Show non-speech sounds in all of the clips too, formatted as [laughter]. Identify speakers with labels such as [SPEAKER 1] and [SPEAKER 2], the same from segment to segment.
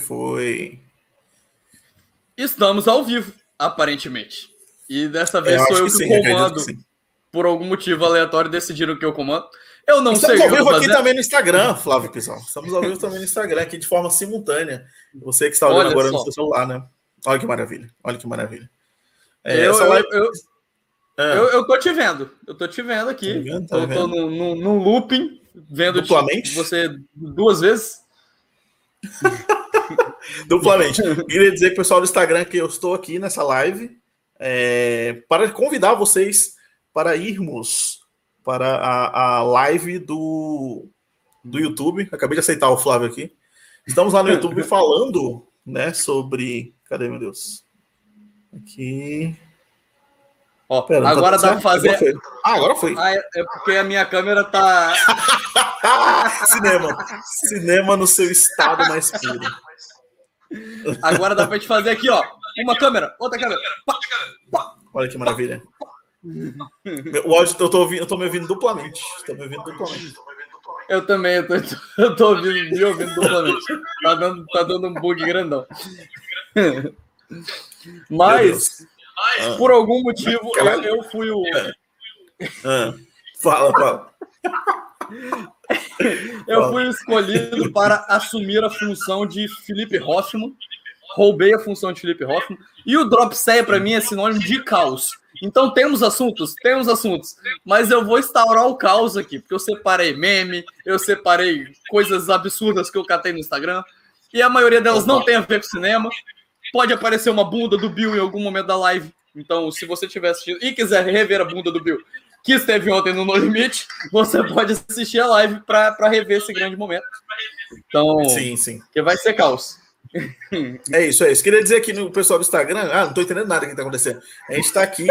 [SPEAKER 1] Foi.
[SPEAKER 2] Estamos ao vivo, aparentemente. E dessa vez
[SPEAKER 1] É, eu
[SPEAKER 2] sou eu
[SPEAKER 1] que sim,
[SPEAKER 2] comando.
[SPEAKER 1] que.
[SPEAKER 2] Por algum motivo aleatório decidiram que eu comando. Eu não
[SPEAKER 1] Estamos
[SPEAKER 2] sei
[SPEAKER 1] ao
[SPEAKER 2] o que eu
[SPEAKER 1] vivo
[SPEAKER 2] tô
[SPEAKER 1] aqui também no Instagram, Flávio Pisão. Estamos ao vivo também no Instagram, aqui de forma simultânea. Você que está olhando
[SPEAKER 2] Olha
[SPEAKER 1] agora
[SPEAKER 2] só.
[SPEAKER 1] no seu celular, né? Olha que maravilha. Olha que maravilha. É,
[SPEAKER 2] Eu,
[SPEAKER 1] essa
[SPEAKER 2] eu,
[SPEAKER 1] live-
[SPEAKER 2] eu,
[SPEAKER 1] Ah,
[SPEAKER 2] eu, eu tô te vendo. Eu tô te vendo aqui.
[SPEAKER 1] Tá vendo? Tá
[SPEAKER 2] eu tô
[SPEAKER 1] vendo?
[SPEAKER 2] num, num, num looping, vendo você duas vezes. [laughs] [laughs]
[SPEAKER 1] Duplamente. Queria dizer pro pessoal do Instagram que eu estou aqui nessa live é, para convidar vocês para irmos para a, a live do, do YouTube. Acabei de aceitar o Flávio aqui. Estamos lá no YouTube [laughs] falando né, sobre. Cadê, meu Deus? Aqui.
[SPEAKER 2] Ó,
[SPEAKER 1] Pera, tá
[SPEAKER 2] agora
[SPEAKER 1] tudo
[SPEAKER 2] dá
[SPEAKER 1] certo?
[SPEAKER 2] fazer.
[SPEAKER 1] Agora foi. Ah, agora foi.
[SPEAKER 2] Ah, é porque a minha câmera tá. [laughs]
[SPEAKER 1] Cinema. Cinema no seu estado mais puro.
[SPEAKER 2] Agora dá pra gente fazer aqui, ó. Uma câmera, outra câmera. Pá.
[SPEAKER 1] Olha que maravilha. O áudio eu tô, ouvindo, eu tô me ouvindo duplamente. Estou me ouvindo duplamente.
[SPEAKER 2] Eu também, eu tô, eu tô ouvindo, me ouvindo duplamente. Tá dando, tá dando um bug grandão. Mas.
[SPEAKER 1] Ah.
[SPEAKER 2] por algum motivo, eu, eu fui o.
[SPEAKER 1] Ah, fala, fala. [laughs]
[SPEAKER 2] Eu fui escolhido para assumir a função de Felipe Hoffman. Roubei a função de Felipe Hoffman. E o Drop Séia, para mim, é sinônimo de caos. Então temos assuntos? Temos assuntos. Mas eu vou instaurar o caos aqui, porque eu separei meme, eu separei coisas absurdas que eu catei no Instagram. E a maioria delas não tem a ver com cinema. Pode aparecer uma bunda do Bill em algum momento da live. Então, se você tiver assistindo e quiser rever a bunda do Bill, que esteve ontem no No Limite, você pode assistir a live para rever esse grande momento. Então,
[SPEAKER 1] Sim, sim.
[SPEAKER 2] que vai ser caos.
[SPEAKER 1] É isso, é isso. Queria dizer aqui no pessoal do Instagram, ah, não tô entendendo nada que tá acontecendo. A gente tá aqui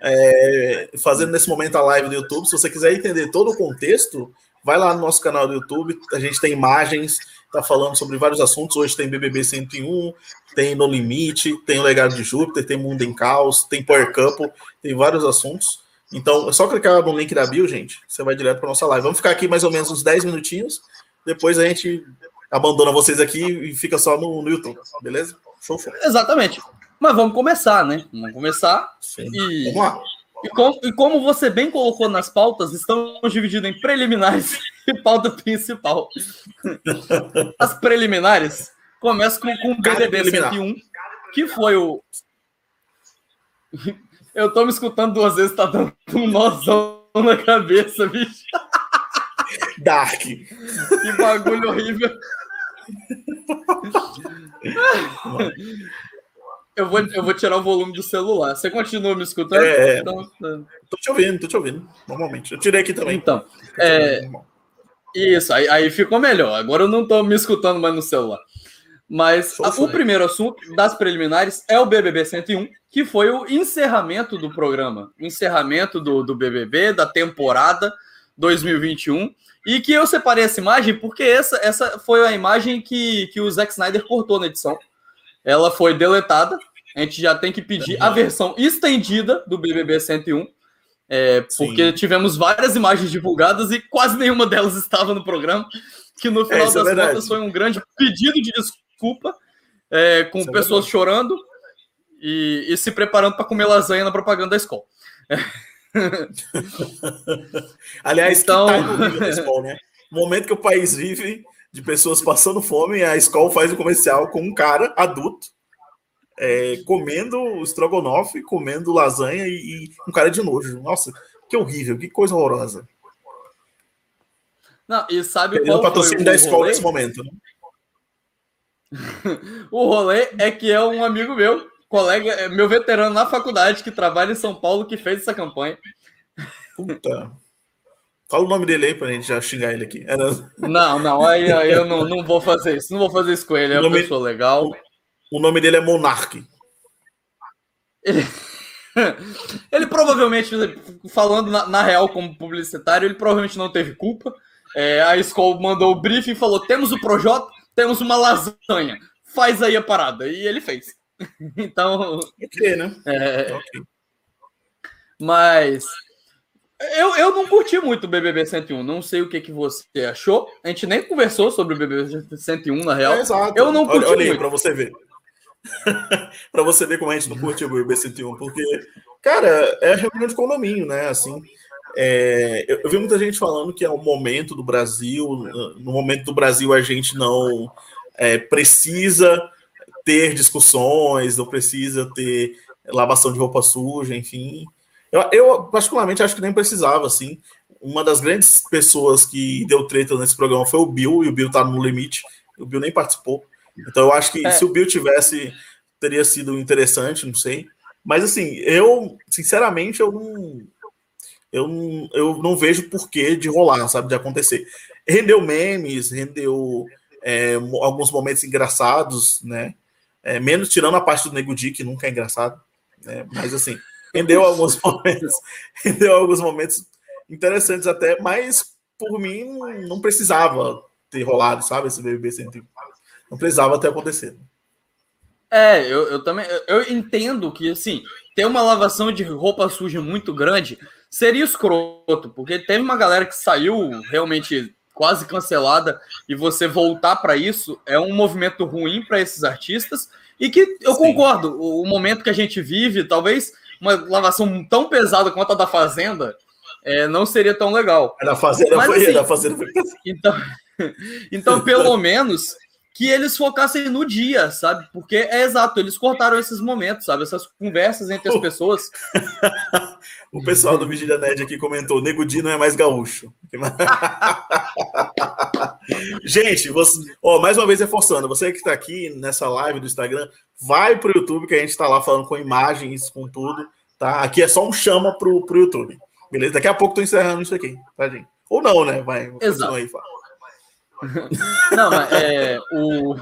[SPEAKER 1] é, fazendo nesse momento a live do YouTube. Se você quiser entender todo o contexto, vai lá no nosso canal do YouTube. A gente tem imagens, tá falando sobre vários assuntos. Hoje tem BBB 101, tem No Limite, tem o Legado de Júpiter, tem Mundo em Caos, tem Power Couple, tem vários assuntos. Então, é só clicar no link da bio, gente. Você vai direto para nossa live. Vamos ficar aqui mais ou menos uns 10 minutinhos. Depois a gente abandona vocês aqui e fica só no, no YouTube, beleza? Show, show.
[SPEAKER 2] Exatamente. Mas vamos começar, né? Vamos começar.
[SPEAKER 1] Sim.
[SPEAKER 2] E,
[SPEAKER 1] Vamos lá.
[SPEAKER 2] e, com- e como você bem colocou nas pautas, estamos divididos em preliminares e pauta principal. [laughs] As preliminares começam com, com o
[SPEAKER 1] preliminar.
[SPEAKER 2] 101, que foi o. Eu tô me escutando duas vezes, tá dando um nozão na cabeça, bicho.
[SPEAKER 1] Dark.
[SPEAKER 2] Que bagulho horrível. Eu vou, eu vou tirar o volume do celular. Você continua me escutando?
[SPEAKER 1] É.
[SPEAKER 2] Então,
[SPEAKER 1] Tô te ouvindo, tô te ouvindo. Normalmente. Eu tirei aqui também.
[SPEAKER 2] então, é, isso, aí, aí ficou melhor. Agora eu não tô me escutando mais no celular. Mas a- o primeiro assunto das preliminares é o BBB 101, que foi o encerramento do programa, o encerramento do, do BBB, da temporada 2021. E que eu separei essa imagem porque essa, essa foi a imagem que, que o Zack Snyder cortou na edição. Ela foi deletada. A gente já tem que pedir a versão estendida do BBB 101. É,
[SPEAKER 1] Sim.
[SPEAKER 2] porque tivemos várias imagens divulgadas e quase nenhuma delas [laughs] estava no programa. Que no final
[SPEAKER 1] isso é
[SPEAKER 2] das
[SPEAKER 1] verdade.
[SPEAKER 2] contas foi um grande pedido de desculpa, é, com
[SPEAKER 1] Isso é
[SPEAKER 2] pessoas chorando e, e se preparando para comer lasanha na propaganda da escola. [laughs]
[SPEAKER 1] Aliás,
[SPEAKER 2] Então-
[SPEAKER 1] da escola, né? O momento que o país vive de pessoas passando fome, a escola faz um comercial com um cara adulto é, comendo estrogonofe, comendo lasanha e, e um cara de nojo. Nossa, que horrível, que coisa horrorosa.
[SPEAKER 2] Não, e sabe
[SPEAKER 1] Perdendo o
[SPEAKER 2] qual foi
[SPEAKER 1] patrocínio
[SPEAKER 2] o
[SPEAKER 1] da escola
[SPEAKER 2] rolê?
[SPEAKER 1] nesse momento. Né? [laughs]
[SPEAKER 2] O rolê é que é um amigo meu, colega, é meu veterano na faculdade, que trabalha em São Paulo, que fez essa campanha.
[SPEAKER 1] Puta. Fala o nome dele aí pra gente já xingar ele aqui. É, não.
[SPEAKER 2] Não, aí, aí eu não, não vou fazer isso. Não vou fazer isso com ele. É
[SPEAKER 1] O
[SPEAKER 2] uma
[SPEAKER 1] nome-
[SPEAKER 2] pessoa legal.
[SPEAKER 1] O nome dele é Monark.
[SPEAKER 2] Ele, [laughs] ele provavelmente, falando na, na real como publicitário, ele provavelmente não teve culpa. É, a escola mandou o briefing e falou: temos o Projota, temos uma lasanha. Faz aí a parada. E ele fez. [laughs] Então,
[SPEAKER 1] Ok, né?
[SPEAKER 2] é,
[SPEAKER 1] Ok.
[SPEAKER 2] mas Eu, eu não curti muito o BBB 101. Não sei o que, que você achou. A gente nem conversou sobre o BBB 101, na real. É,
[SPEAKER 1] exato. Eu não curti olha, olha aí, para você ver. [laughs] para você ver como a gente não curtiu o BBB 101. Porque, cara, é reunião de condomínio, né? Assim, é, eu, eu, vi muita gente falando que é o momento do Brasil. No momento do Brasil, a gente não é, precisa ter discussões, não precisa ter lavação de roupa suja, enfim. Eu, eu, particularmente, acho que nem precisava, assim. Uma das grandes pessoas que deu treta nesse programa foi o Bill, e o Bill tá no limite. O Bill nem participou. Então, eu acho que é. se o Bill tivesse, teria sido interessante, não sei. Mas, assim, eu, sinceramente, eu não. Eu eu não vejo porquê de rolar, sabe, de acontecer. Rendeu memes, rendeu é, alguns momentos engraçados, né? É, menos tirando a parte do Nego Di, que nunca é engraçado. Né? Mas, assim, rendeu alguns [laughs] momentos, rendeu alguns momentos interessantes até, mas por mim não precisava ter rolado, sabe, esse BBB 101. Não precisava ter acontecido.
[SPEAKER 2] É, eu, eu também eu entendo que assim, ter uma lavação de roupa suja muito grande seria escroto, porque teve uma galera que saiu realmente quase cancelada e você voltar para isso é um movimento ruim para esses artistas e que eu Sim. concordo, o, momento que a gente vive, talvez uma lavação tão pesada quanto a da Fazenda, é, não seria tão legal.
[SPEAKER 1] A da Fazenda Mas, foi, assim, da Fazenda foi [laughs]
[SPEAKER 2] então, então, pelo menos que eles focassem no dia, sabe? Porque é exato, eles cortaram esses momentos, sabe? Essas conversas entre as pessoas. [laughs]
[SPEAKER 1] o pessoal do Vigília Nerd aqui comentou: Nego Di não é mais gaúcho. [laughs] gente, você, ó, mais uma vez reforçando, você que está aqui nessa live do Instagram, vai para o YouTube, que a gente está lá falando com imagens, com tudo. Tá? Aqui é só um chama pro, pro YouTube. Beleza? Daqui a pouco estou encerrando isso aqui, tá, gente? Ou não, né? Vai,
[SPEAKER 2] Exato. aí, fala. [laughs] Não, mas é o.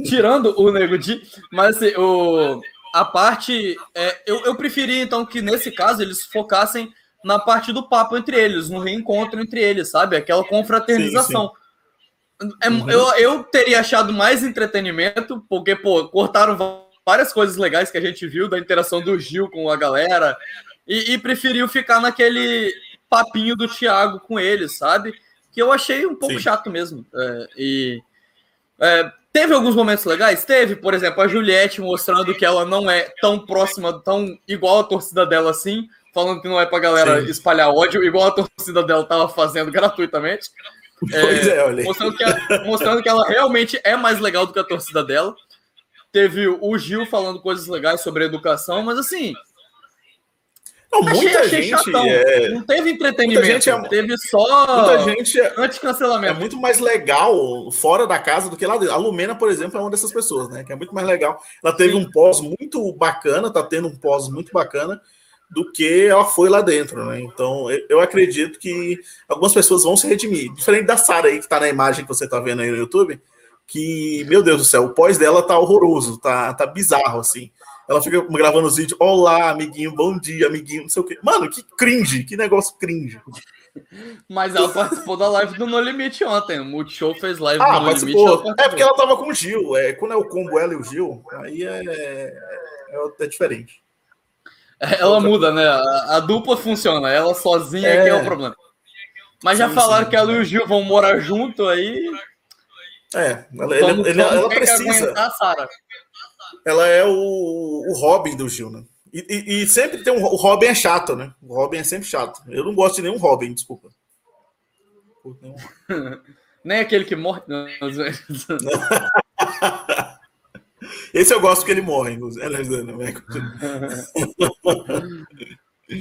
[SPEAKER 2] [laughs] Tirando o Nego Di, mas assim, o... a parte. É, eu, eu preferia, então, que nesse caso eles focassem na parte do papo entre eles, no reencontro entre eles, sabe? Aquela confraternização. Sim, sim. É, uhum. eu, eu teria achado mais entretenimento, porque, pô, cortaram várias coisas legais que a gente viu da interação do Gil com a galera, e, e preferiu ficar naquele papinho do Thiago com eles, sabe? Que eu achei um pouco Sim. chato mesmo. É, e é, teve alguns momentos legais? Teve, por exemplo, a Juliette mostrando que ela não é tão próxima, tão igual a torcida dela assim, falando que não é pra galera Sim. espalhar ódio, igual a torcida dela tava fazendo [laughs] gratuitamente. É, pois é, olha. Mostrando que, ela, mostrando que ela realmente é mais legal do que a torcida dela. Teve o Gil falando coisas legais sobre educação, mas assim,
[SPEAKER 1] não, muita achei, gente. É...
[SPEAKER 2] Não teve entretenimento, gente é... teve só
[SPEAKER 1] muita gente é...
[SPEAKER 2] anti-cancelamento.
[SPEAKER 1] É muito mais legal fora da casa do que lá dentro. A Lumena, por exemplo, é uma dessas pessoas, né? Que é muito mais legal. Ela teve Sim. um pós muito bacana, tá tendo um pós muito bacana do que ela foi lá dentro, né? Então, eu acredito que algumas pessoas vão se redimir. Diferente da Sara aí, que tá na imagem que você tá vendo aí no YouTube, que, meu Deus do céu, o pós dela tá horroroso, tá, tá bizarro, assim. Ela fica gravando os vídeos. Olá, amiguinho, bom dia, amiguinho, não sei o quê. Mano, que cringe, que negócio cringe.
[SPEAKER 2] Mas ela participou da live do No Limite ontem. O Multishow fez live
[SPEAKER 1] ah, do No Limite. É porque ela tava com o Gil. É, quando é o combo ela e o Gil, aí é, é, é diferente.
[SPEAKER 2] É, ela muda, né? A, a, dupla funciona. Ela sozinha é, que é o problema. Mas já sim, falaram sim, que ela e o Gil vão morar junto aí.
[SPEAKER 1] É, ela, ele, ele, ela precisa. Aguentar, ela é o, o Robin do Gil, né? E, e, e, sempre tem um. O Robin é chato, né? O Robin é sempre chato. Eu não gosto de nenhum Robin, desculpa. [laughs]
[SPEAKER 2] Nem aquele que morre. Não, [laughs]
[SPEAKER 1] Esse eu gosto que ele morre. [laughs]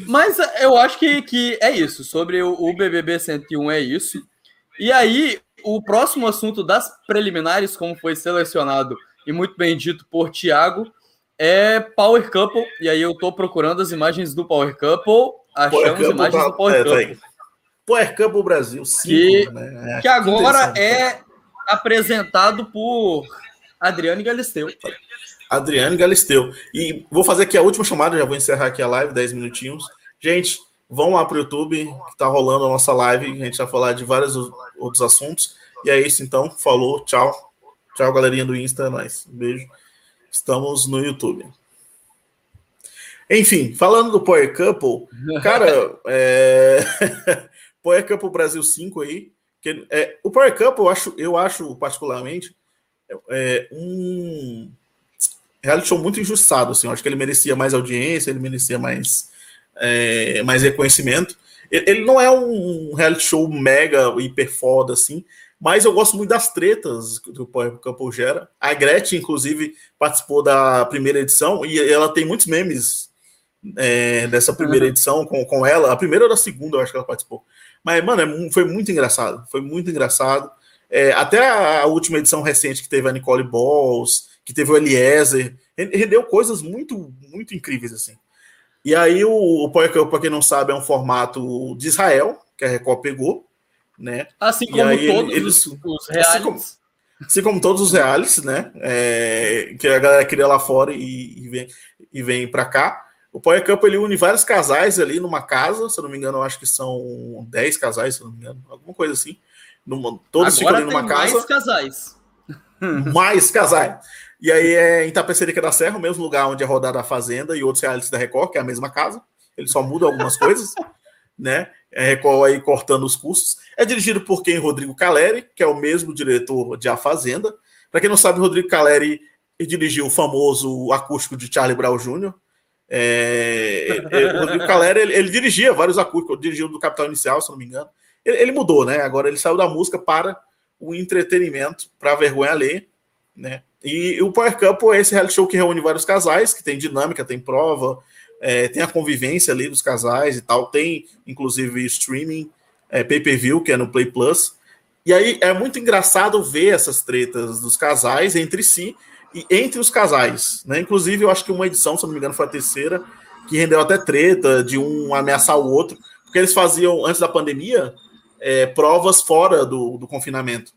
[SPEAKER 2] Mas eu acho que, que é isso. Sobre o, o BBB 101 é isso. E aí, o próximo assunto das preliminares, como foi selecionado e muito bem dito por Thiago, é Power Couple. E aí eu tô procurando as imagens do Power Couple. Achamos Power imagens tá, do Power é, tá Couple. Tá
[SPEAKER 1] Power Couple Brasil, sim,
[SPEAKER 2] que, né? é, que agora é apresentado por Adriane Galisteu.
[SPEAKER 1] Adriane Galisteu. E vou fazer aqui a última chamada, já vou encerrar aqui a live, 10 minutinhos. Gente, vão lá para o YouTube, que está rolando a nossa live. A gente vai falar de vários outros assuntos. E é isso, então. Falou, tchau. Tchau, galerinha do Insta, é nóis. Beijo. Estamos no YouTube. Enfim, falando do Power Couple, [laughs] cara, é... [laughs] Power Couple Brasil 5 aí, que, é, o Power Couple eu acho, eu acho particularmente é, um reality show muito injustiçado, assim, eu acho que ele merecia mais audiência, ele merecia mais, é, mais reconhecimento. Ele, ele não é um reality show mega, hiper foda, assim, mas eu gosto muito das tretas que o Power Couple gera. A Gretchen, inclusive, participou da primeira edição e ela tem muitos memes é, dessa primeira uhum. edição com, com ela. A primeira ou a segunda, eu acho que ela participou. Mas, mano, é, foi muito engraçado. Foi muito engraçado. É, até a, a, última edição recente que teve a Nicole Balls, que teve o Eliezer, rendeu coisas muito, muito incríveis, assim. E aí o, o Power Couple, para quem não sabe, é um formato de Israel, que a Record pegou né?
[SPEAKER 2] Assim como aí, todos eles, os reais.
[SPEAKER 1] Assim como, assim como, todos os reais, né? É, que a galera cria lá fora e, e vem, e vem para cá. O Power Cup ele une vários casais ali numa casa, se eu não me engano, eu acho que são 10 casais, se eu não me engano, alguma coisa assim. Numa, todos Agora ficam ali numa casa.
[SPEAKER 2] Mais casais. [laughs]
[SPEAKER 1] Mais casais. E aí é em Tapecerica da Serra, o mesmo lugar onde é rodada a Fazenda e outros realities da Record, que é a mesma casa. Ele só muda algumas coisas, [laughs] né? É Record aí cortando os custos. É dirigido por quem? Rodrigo Caleri, que é o mesmo diretor de A Fazenda. Para quem não sabe, Rodrigo Caleri dirigiu o famoso acústico de Charlie Brown Jr. É, é, Rodrigo Caleri, ele, ele, dirigia vários acústicos, dirigiu do Capital Inicial, se não me engano. Ele, ele, mudou, né? Agora ele saiu da música para o entretenimento, para a vergonha alheia, né? E, e o Power Couple é esse reality show que reúne vários casais, que tem dinâmica, tem prova, é, tem a convivência ali dos casais e tal, tem inclusive streaming, é, pay-per-view, que é no Play Plus. E aí é muito engraçado ver essas tretas dos casais entre si e entre os casais. Né? Inclusive, eu acho que uma edição, se não me engano, foi a terceira, que rendeu até treta de um ameaçar o outro, porque eles faziam, antes da pandemia, é, provas fora do, do confinamento.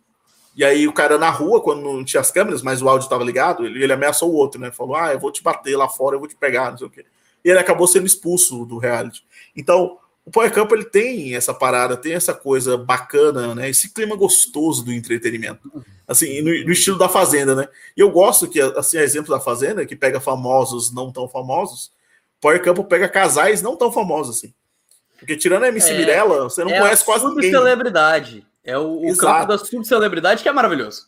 [SPEAKER 1] E aí o cara na rua, quando não tinha as câmeras, mas o áudio estava ligado, ele, ele ameaçou o outro, né? Falou: Ah, eu vou te bater lá fora, eu vou te pegar, não sei o quê e ele acabou sendo expulso do reality. Então, o Power Camp ele tem essa parada, tem essa coisa bacana, né? Esse clima gostoso do entretenimento. Assim, no, no, estilo da Fazenda, né? E eu gosto que, assim, exemplo da Fazenda, que pega famosos não tão famosos, Power Camp pega casais não tão famosos assim. Porque tirando a MC é, Mirella, você não é conhece quase ninguém.
[SPEAKER 2] celebridade. É o, o campo da subcelebridade que é maravilhoso.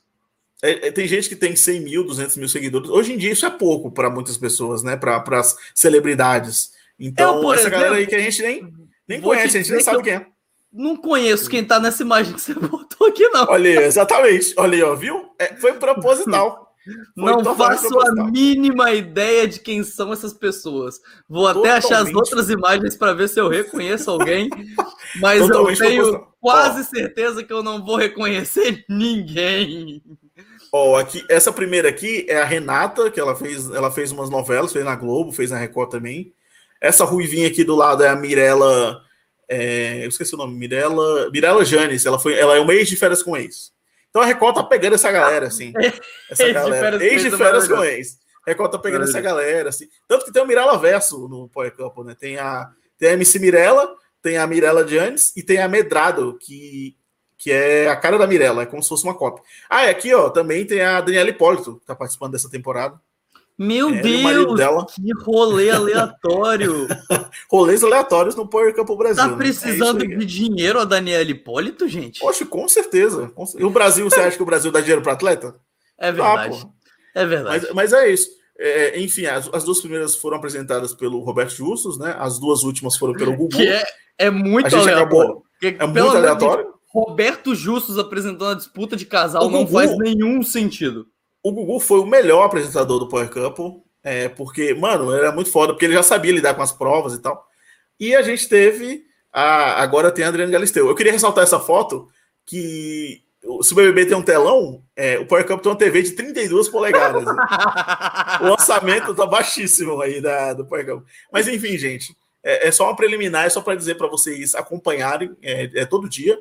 [SPEAKER 1] É, é, tem gente que tem 100 mil, 200 mil seguidores. Hoje em dia isso é pouco para muitas pessoas, né? Para as celebridades. Então, eu, essa exemplo, galera aí que a gente nem, nem conhece, a gente nem sabe quem é.
[SPEAKER 2] Não conheço quem tá nessa imagem que você [laughs] botou aqui, não.
[SPEAKER 1] Olha aí, exatamente. Olha aí, ó, viu? É, foi proposital. [laughs]
[SPEAKER 2] Foi não faço proposital. a mínima ideia de quem são essas pessoas. Vou até achar as outras imagens para ver se eu reconheço alguém, [laughs] mas Totalmente eu tenho proposital. quase certeza que eu não vou reconhecer ninguém.
[SPEAKER 1] Ó, aqui, essa primeira aqui é a Renata, que ela fez, ela fez umas novelas, fez na Globo, fez na Record também. Essa ruivinha aqui do lado é a Mirella. É, eu esqueci o nome, Mirella, Mirella Janes, ela, foi, ela é uma ex de férias com ex. Então a Record tá pegando essa galera, assim. Essa galera. Ex de férias com ex. A Record tá pegando essa galera, assim. Tanto que tem o Mirella Verso no Power Couple, né? Tem a, tem a MC Mirella, tem a Mirella Janes e tem a Medrado, que que é a cara da Mirella, é como se fosse uma cópia. Ah, e aqui, ó, também tem a Daniela Hipólito, que tá participando dessa temporada.
[SPEAKER 2] Meu é, Deus, dela. que rolê aleatório. [laughs]
[SPEAKER 1] Rolês aleatórios no Power Campo Brasil.
[SPEAKER 2] Tá precisando né? é de dinheiro a Daniela Hipólito, gente?
[SPEAKER 1] Poxa, com certeza. E o Brasil, você acha que o Brasil dá dinheiro para atleta?
[SPEAKER 2] É verdade. Ah, é verdade.
[SPEAKER 1] Mas, mas é isso. É, enfim, as, as, duas primeiras foram apresentadas pelo Roberto Justus, né? As duas últimas foram pelo [laughs] Gugu.
[SPEAKER 2] Que é, é muito
[SPEAKER 1] aleatório. Acabou, é muito aleatório.
[SPEAKER 2] Roberto Justus apresentando a disputa de casal o não Gugu, faz nenhum sentido.
[SPEAKER 1] O Gugu foi o melhor apresentador do Power Couple, é, porque, mano, era muito foda, porque ele já sabia lidar com as provas e tal. E a gente teve. A, agora tem a Adriana Galisteu. Eu queria ressaltar essa foto que se o BBB tem um telão, é, o Power Cup tem uma TV de 32 polegadas. Né? [laughs] o orçamento tá baixíssimo aí da, do Power Cup. Mas enfim, gente, é, é só uma preliminar, é só para dizer para vocês acompanharem é, é, todo dia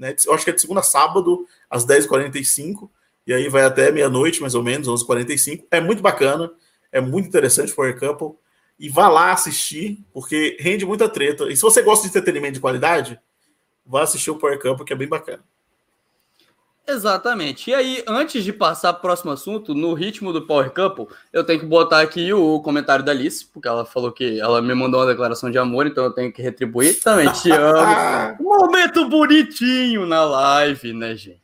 [SPEAKER 1] né? Eu acho que é de segunda a sábado, às 10h45, e aí vai até meia-noite, mais ou menos, 11h45. É muito bacana, é muito interessante Power Couple. E vá lá assistir, porque rende muita treta. E se você gosta de entretenimento de qualidade, vá assistir o Power Couple, que é bem bacana.
[SPEAKER 2] Exatamente. E aí, antes de passar para o próximo assunto, no ritmo do Power Couple, eu tenho que botar aqui o comentário da Alice, porque ela falou que ela me mandou uma declaração de amor, então eu tenho que retribuir. Também te [laughs] amo. momento bonitinho na live, né, gente?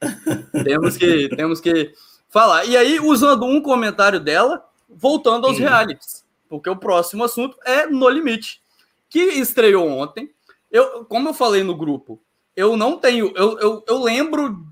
[SPEAKER 2] temos que, temos que falar. E aí, usando um comentário dela, voltando aos Sim. realities, porque o próximo assunto é No Limite, que estreou ontem. Eu, como eu falei no grupo, eu não tenho. Eu, eu, eu lembro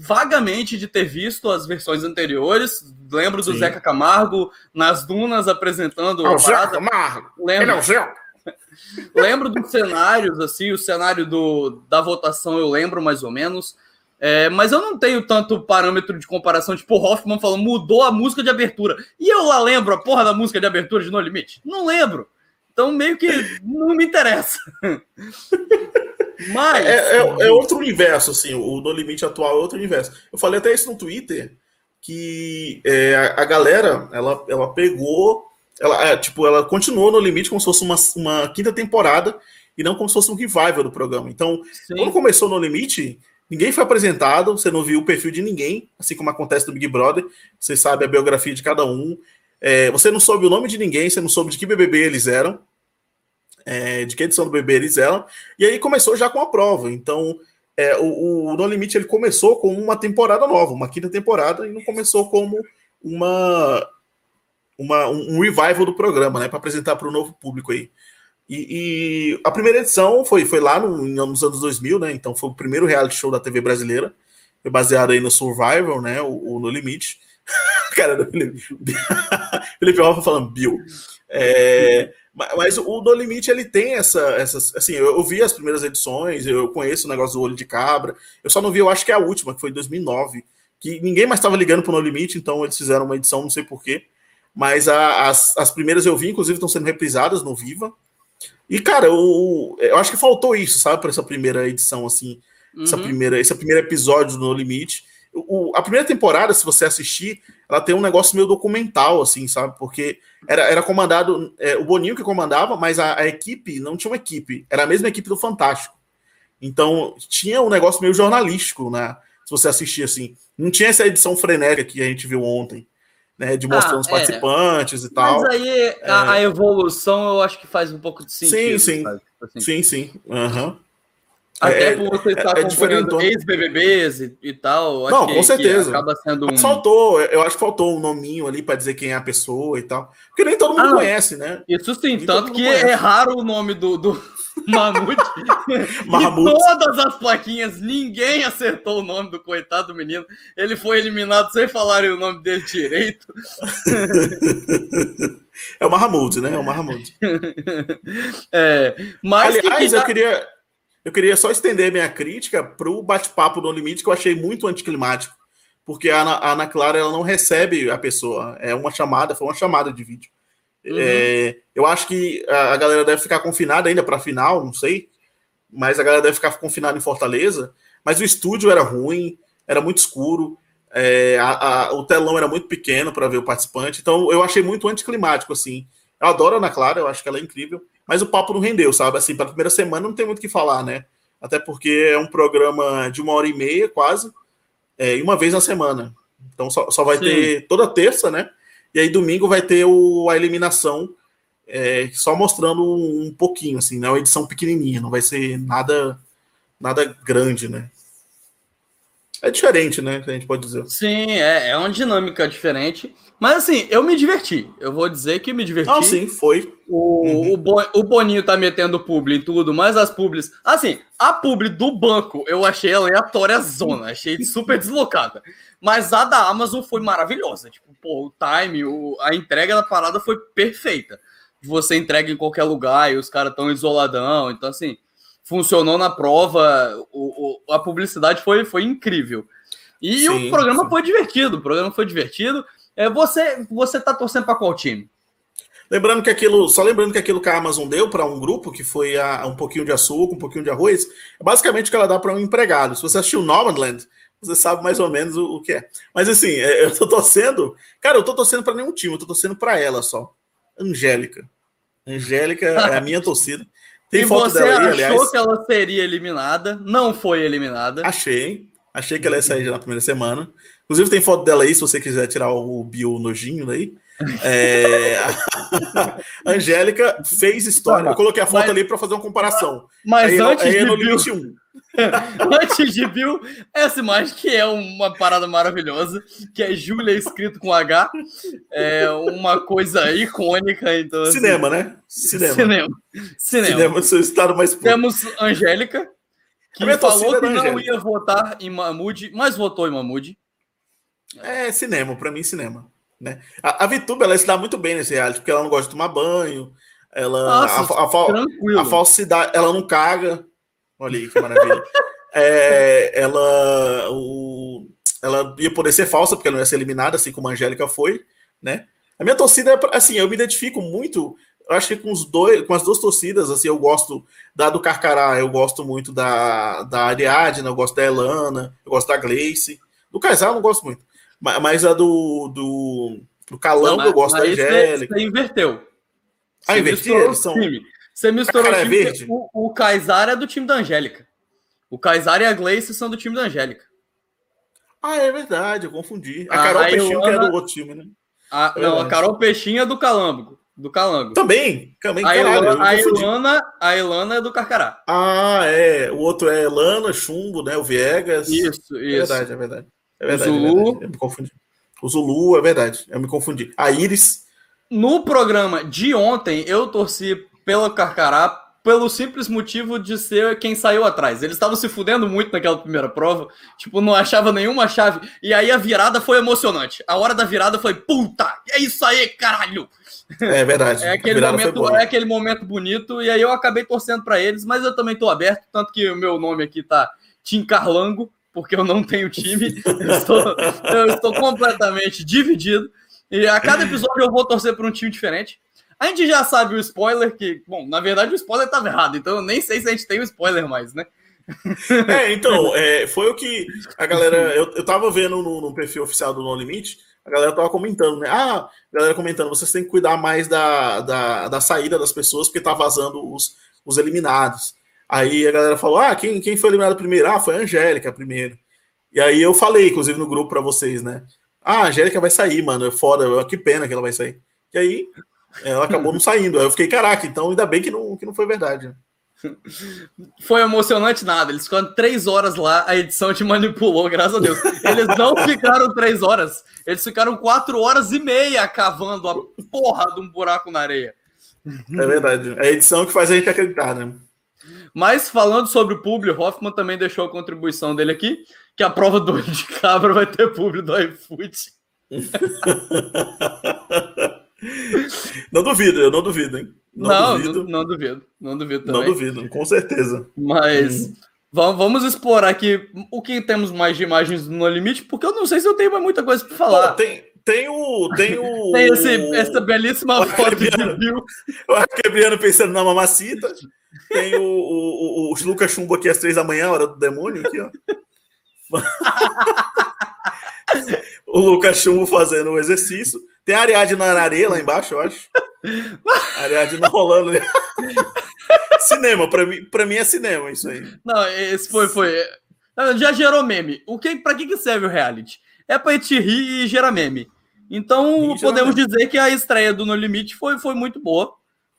[SPEAKER 2] vagamente de ter visto as versões anteriores. Lembro do Sim. Zeca Camargo nas dunas apresentando.
[SPEAKER 1] Oh, Zeca Camargo!
[SPEAKER 2] Lembro, é Zeca. [laughs] lembro dos cenários, assim, o cenário do, da votação eu lembro mais ou menos. É, mas eu não tenho tanto parâmetro de comparação, tipo, o Hoffman falando, mudou a música de abertura. E eu lá lembro a porra da música de abertura de No Limite? Não lembro. Então, meio que não me interessa. [laughs]
[SPEAKER 1] Mas. É, é, é, outro universo, assim. O No Limite atual é outro universo. Eu falei até isso no Twitter, que é, a, a, galera, ela, ela pegou. Ela, é, tipo, ela continuou no limite como se fosse uma, uma quinta temporada e não como se fosse um revival do programa. Então, Sim. quando começou no limite, ninguém foi apresentado, você não viu o perfil de ninguém, assim como acontece no Big Brother. Você sabe a biografia de cada um. É, você não soube o nome de ninguém, você não soube de que BBB eles eram é, de que edição do bebê eles eram, e aí começou já com a prova. Então, é, o, o No Limite ele começou com uma temporada nova, uma quinta temporada, e não começou como uma, uma um revival do programa, né, para apresentar para o novo público aí. E, e, a primeira edição foi, foi lá no, nos anos 2000, né? Então foi o primeiro reality show da TV brasileira, foi baseado aí no Survival, né? O, o No Limite. [laughs] Cara, [laughs] Felipe, Felipe Hoffa falando Bill. É, mas o No Limite ele tem essa, essas. Assim, eu, eu, vi as primeiras edições, eu conheço o negócio do olho de cabra. Eu só não vi, eu acho que é a última, que foi em 2009, que ninguém mais estava ligando para o No Limite, então eles fizeram uma edição, não sei porquê. Mas a, as, as primeiras eu vi, inclusive, estão sendo reprisadas no Viva. E, cara, eu, eu acho que faltou isso, sabe, para essa primeira edição, assim, uhum. essa primeira, esse primeiro episódio do No Limite. O, a primeira temporada, se você assistir, ela tem um negócio meio documental, assim, sabe? Porque era, era comandado, é, o Boninho que comandava, mas a, a, equipe não tinha uma equipe, era a mesma equipe do Fantástico. Então tinha um negócio meio jornalístico, né? Se você assistir assim. Não tinha essa edição frenética que a gente viu ontem, né? De mostrando ah, os é. participantes e tal.
[SPEAKER 2] Mas aí é... a, a, evolução eu acho que faz um pouco de sentido.
[SPEAKER 1] Sim, sim. Assim. Sim, sim. Uhum.
[SPEAKER 2] Até é, por você estar é, é acompanhando ex-BBBs e, e, tal.
[SPEAKER 1] Não, com certeza.
[SPEAKER 2] Acaba sendo um...
[SPEAKER 1] Faltou, eu acho que faltou um nominho ali para dizer quem é a pessoa e tal. Porque nem todo mundo ah, conhece, né?
[SPEAKER 2] Isso sim, nem tanto que é raro o nome do, do [laughs] Mamute. [laughs] Mamute. todas as plaquinhas, ninguém acertou o nome do coitado do menino. Ele foi eliminado sem falarem o nome dele direito. [laughs]
[SPEAKER 1] é o Mahamud, né? É o Mahamud.
[SPEAKER 2] é, mas
[SPEAKER 1] Aliás, que... eu queria eu queria só estender minha crítica para o bate-papo no limite, que eu achei muito anticlimático. Porque a Ana, a Ana, Clara ela não recebe a pessoa. É uma chamada, foi uma chamada de vídeo. Uhum. É, eu acho que a, galera deve ficar confinada ainda para a final, não sei. Mas a galera deve ficar confinada em Fortaleza. Mas o estúdio era ruim, era muito escuro. É, a, a, o telão era muito pequeno para ver o participante. Então eu achei muito anticlimático, assim. Eu adoro a Ana Clara, eu acho que ela é incrível. Mas o papo não rendeu, sabe? Assim, para a primeira semana não tem muito o que falar, né? Até porque é um programa de uma hora e meia, quase, é, e uma vez na semana. Então só, só vai Sim. ter toda terça, né? E aí domingo vai ter o, a eliminação, é, só mostrando um, pouquinho, assim, né? Uma edição pequenininha, não vai ser nada, nada grande, né? É diferente, né? Que a gente pode dizer.
[SPEAKER 2] Sim, é, é uma dinâmica diferente. Mas assim, eu me diverti. Eu vou dizer que me diverti.
[SPEAKER 1] Ah, sim, foi.
[SPEAKER 2] O, uhum. o, Bo, o Boninho tá metendo publi em tudo, mas as publis. Assim, a publi do banco eu achei aleatória zona, achei super deslocada. Mas a da Amazon foi maravilhosa. Tipo, pô, o time, o, a entrega da parada foi perfeita. Você entrega em qualquer lugar e os caras tão isoladão. Então, assim, funcionou na prova. O, o, a publicidade foi, foi incrível. E sim, o programa sim. foi divertido. O programa foi divertido. É, você, você tá torcendo para qual time?
[SPEAKER 1] Lembrando que aquilo, só lembrando que aquilo que a Amazon deu para um grupo, que foi a, um pouquinho de açúcar, um pouquinho de arroz, é basicamente o que ela dá para um empregado. Se você assistiu Nomadland, você sabe mais ou menos o, o que é. Mas assim, é, eu tô torcendo. Cara, eu tô torcendo para nenhum time, eu tô torcendo para ela só. Angélica. Angélica é a minha torcida.
[SPEAKER 2] Tem e foto você dela aí, achou aliás. que ela seria eliminada, não foi eliminada.
[SPEAKER 1] Achei, Achei que ela ia sair já na primeira semana. Inclusive, tem foto dela aí, se você quiser tirar o bio nojinho daí. É... [laughs] Angélica fez história. Eu coloquei a foto mas, ali para fazer uma comparação.
[SPEAKER 2] Mas aí, antes aí, de no limite 1. [laughs] antes de Bill, essa imagem que é uma parada maravilhosa, que é Júlia escrito com H, é uma coisa icônica. Então,
[SPEAKER 1] assim, Cinema, né?
[SPEAKER 2] Cinema. Cinema.
[SPEAKER 1] Cinema. Cinema seu estado mais
[SPEAKER 2] puro. Temos Angélica, que falou que não ia votar em Mahmoud, mas votou em Mahmoud.
[SPEAKER 1] É cinema, para mim, cinema. Né? A, a Vituba ela se dá muito bem nesse reality, porque ela não gosta de tomar banho, ela Nossa, a, a, a, falsidade, ela não caga. Olha aí que maravilha. [laughs] é, ela, o, ela ia poder ser falsa, porque ela não ia ser eliminada, assim como a Angélica foi, né? A minha torcida é assim, eu me identifico muito. Eu acho que com os dois, com as duas torcidas, assim, eu gosto da do Carcará, eu gosto muito da, da Ariadna, eu gosto da Elana, eu gosto da Gleice. Do Kaysar eu não gosto muito. Mas a do, do, do Calango eu gosto da Angélica.
[SPEAKER 2] Você inverteu.
[SPEAKER 1] Ah, você são...
[SPEAKER 2] Você misturou o, é time, é o, o Kaysar é do time da Angélica. O Kaysar e a Gleice são do time da Angélica.
[SPEAKER 1] Ah, é verdade, eu confundi. A Carol a Peixinho Ilana... que é do outro time, né?
[SPEAKER 2] A, é não, a Carol Peixinho é do Calango. Do Calango.
[SPEAKER 1] Também, também.
[SPEAKER 2] A, caralho, a, Ilana, a Ilana é do Carcará.
[SPEAKER 1] Ah, é. O outro é Elana, Chumbo, né? O Viegas.
[SPEAKER 2] Isso, isso.
[SPEAKER 1] É verdade, é verdade. É verdade, o Zulu. É verdade. Eu me confundi. O Zulu, é verdade. Eu me confundi. A Iris.
[SPEAKER 2] No programa de ontem, eu torci pelo Carcará pelo simples motivo de ser quem saiu atrás. Eles estavam se fudendo muito naquela primeira prova, tipo, não achava nenhuma chave. E aí a virada foi emocionante. A hora da virada foi, puta, é isso aí, caralho!
[SPEAKER 1] É verdade. [laughs]
[SPEAKER 2] É aquele, momento, é aquele momento bonito, e aí eu acabei torcendo para eles, mas eu também tô aberto, tanto que o meu nome aqui tá Tim Carlango, porque eu não tenho time, eu estou, eu estou completamente dividido. E a cada episódio eu vou torcer para um time diferente. A gente já sabe o spoiler que, bom, na verdade o spoiler estava errado, então eu nem sei se a gente tem o spoiler mais, né? [laughs]
[SPEAKER 1] É, então, é, foi o que a galera. Eu, eu tava vendo no, no, perfil oficial do No Limite, a galera tava comentando, né? Ah, galera comentando, vocês têm que cuidar mais da, da, da saída das pessoas, porque tá vazando os, os eliminados. Aí a galera falou: ah, quem, quem foi eliminado primeiro? Ah, foi a Angélica primeiro. E aí eu falei, inclusive, no grupo para vocês, né? Ah, a Angélica vai sair, mano. É foda, que pena que ela vai sair. E aí ela acabou não saindo. Aí eu fiquei, caraca, então ainda bem que não, que não foi verdade.
[SPEAKER 2] Foi emocionante nada. Eles ficaram três horas lá, a edição te manipulou, graças a Deus. Eles não ficaram três horas, eles ficaram quatro horas e meia cavando a porra de um buraco na areia.
[SPEAKER 1] É verdade. É a edição que faz a gente acreditar, né?
[SPEAKER 2] Mas falando sobre o Publi, Hoffman também deixou a contribuição dele aqui, que a prova do de cabra vai ter Publi do iFood. [laughs]
[SPEAKER 1] não duvido, eu não duvido, hein?
[SPEAKER 2] Não, não duvido. Não, não duvido, não duvido também.
[SPEAKER 1] Não duvido, com certeza.
[SPEAKER 2] Mas hum. vamos, vamos explorar aqui o que temos mais de imagens no limite, porque eu não sei se eu tenho mais muita coisa para falar.
[SPEAKER 1] Pô, tem, tem o. Tem, o, [laughs]
[SPEAKER 2] tem esse, essa belíssima o foto de Bill.
[SPEAKER 1] O Arquebriano pensando na mamacita. Tem o, o, o, o Lucas Chumbo aqui às três da manhã, hora do demônio, aqui, ó. [laughs] o Lucas Chumbo fazendo o exercício. Tem a Ariadne na areia lá embaixo, eu acho. A Ariadne rolando. [laughs] cinema, pra mim, pra mim é cinema isso aí.
[SPEAKER 2] Não, esse foi, foi. Já gerou meme. O que, pra que, que serve o reality? É pra gente rir e gerar meme. Então, podemos dizer que a estreia do No Limite foi, foi muito boa.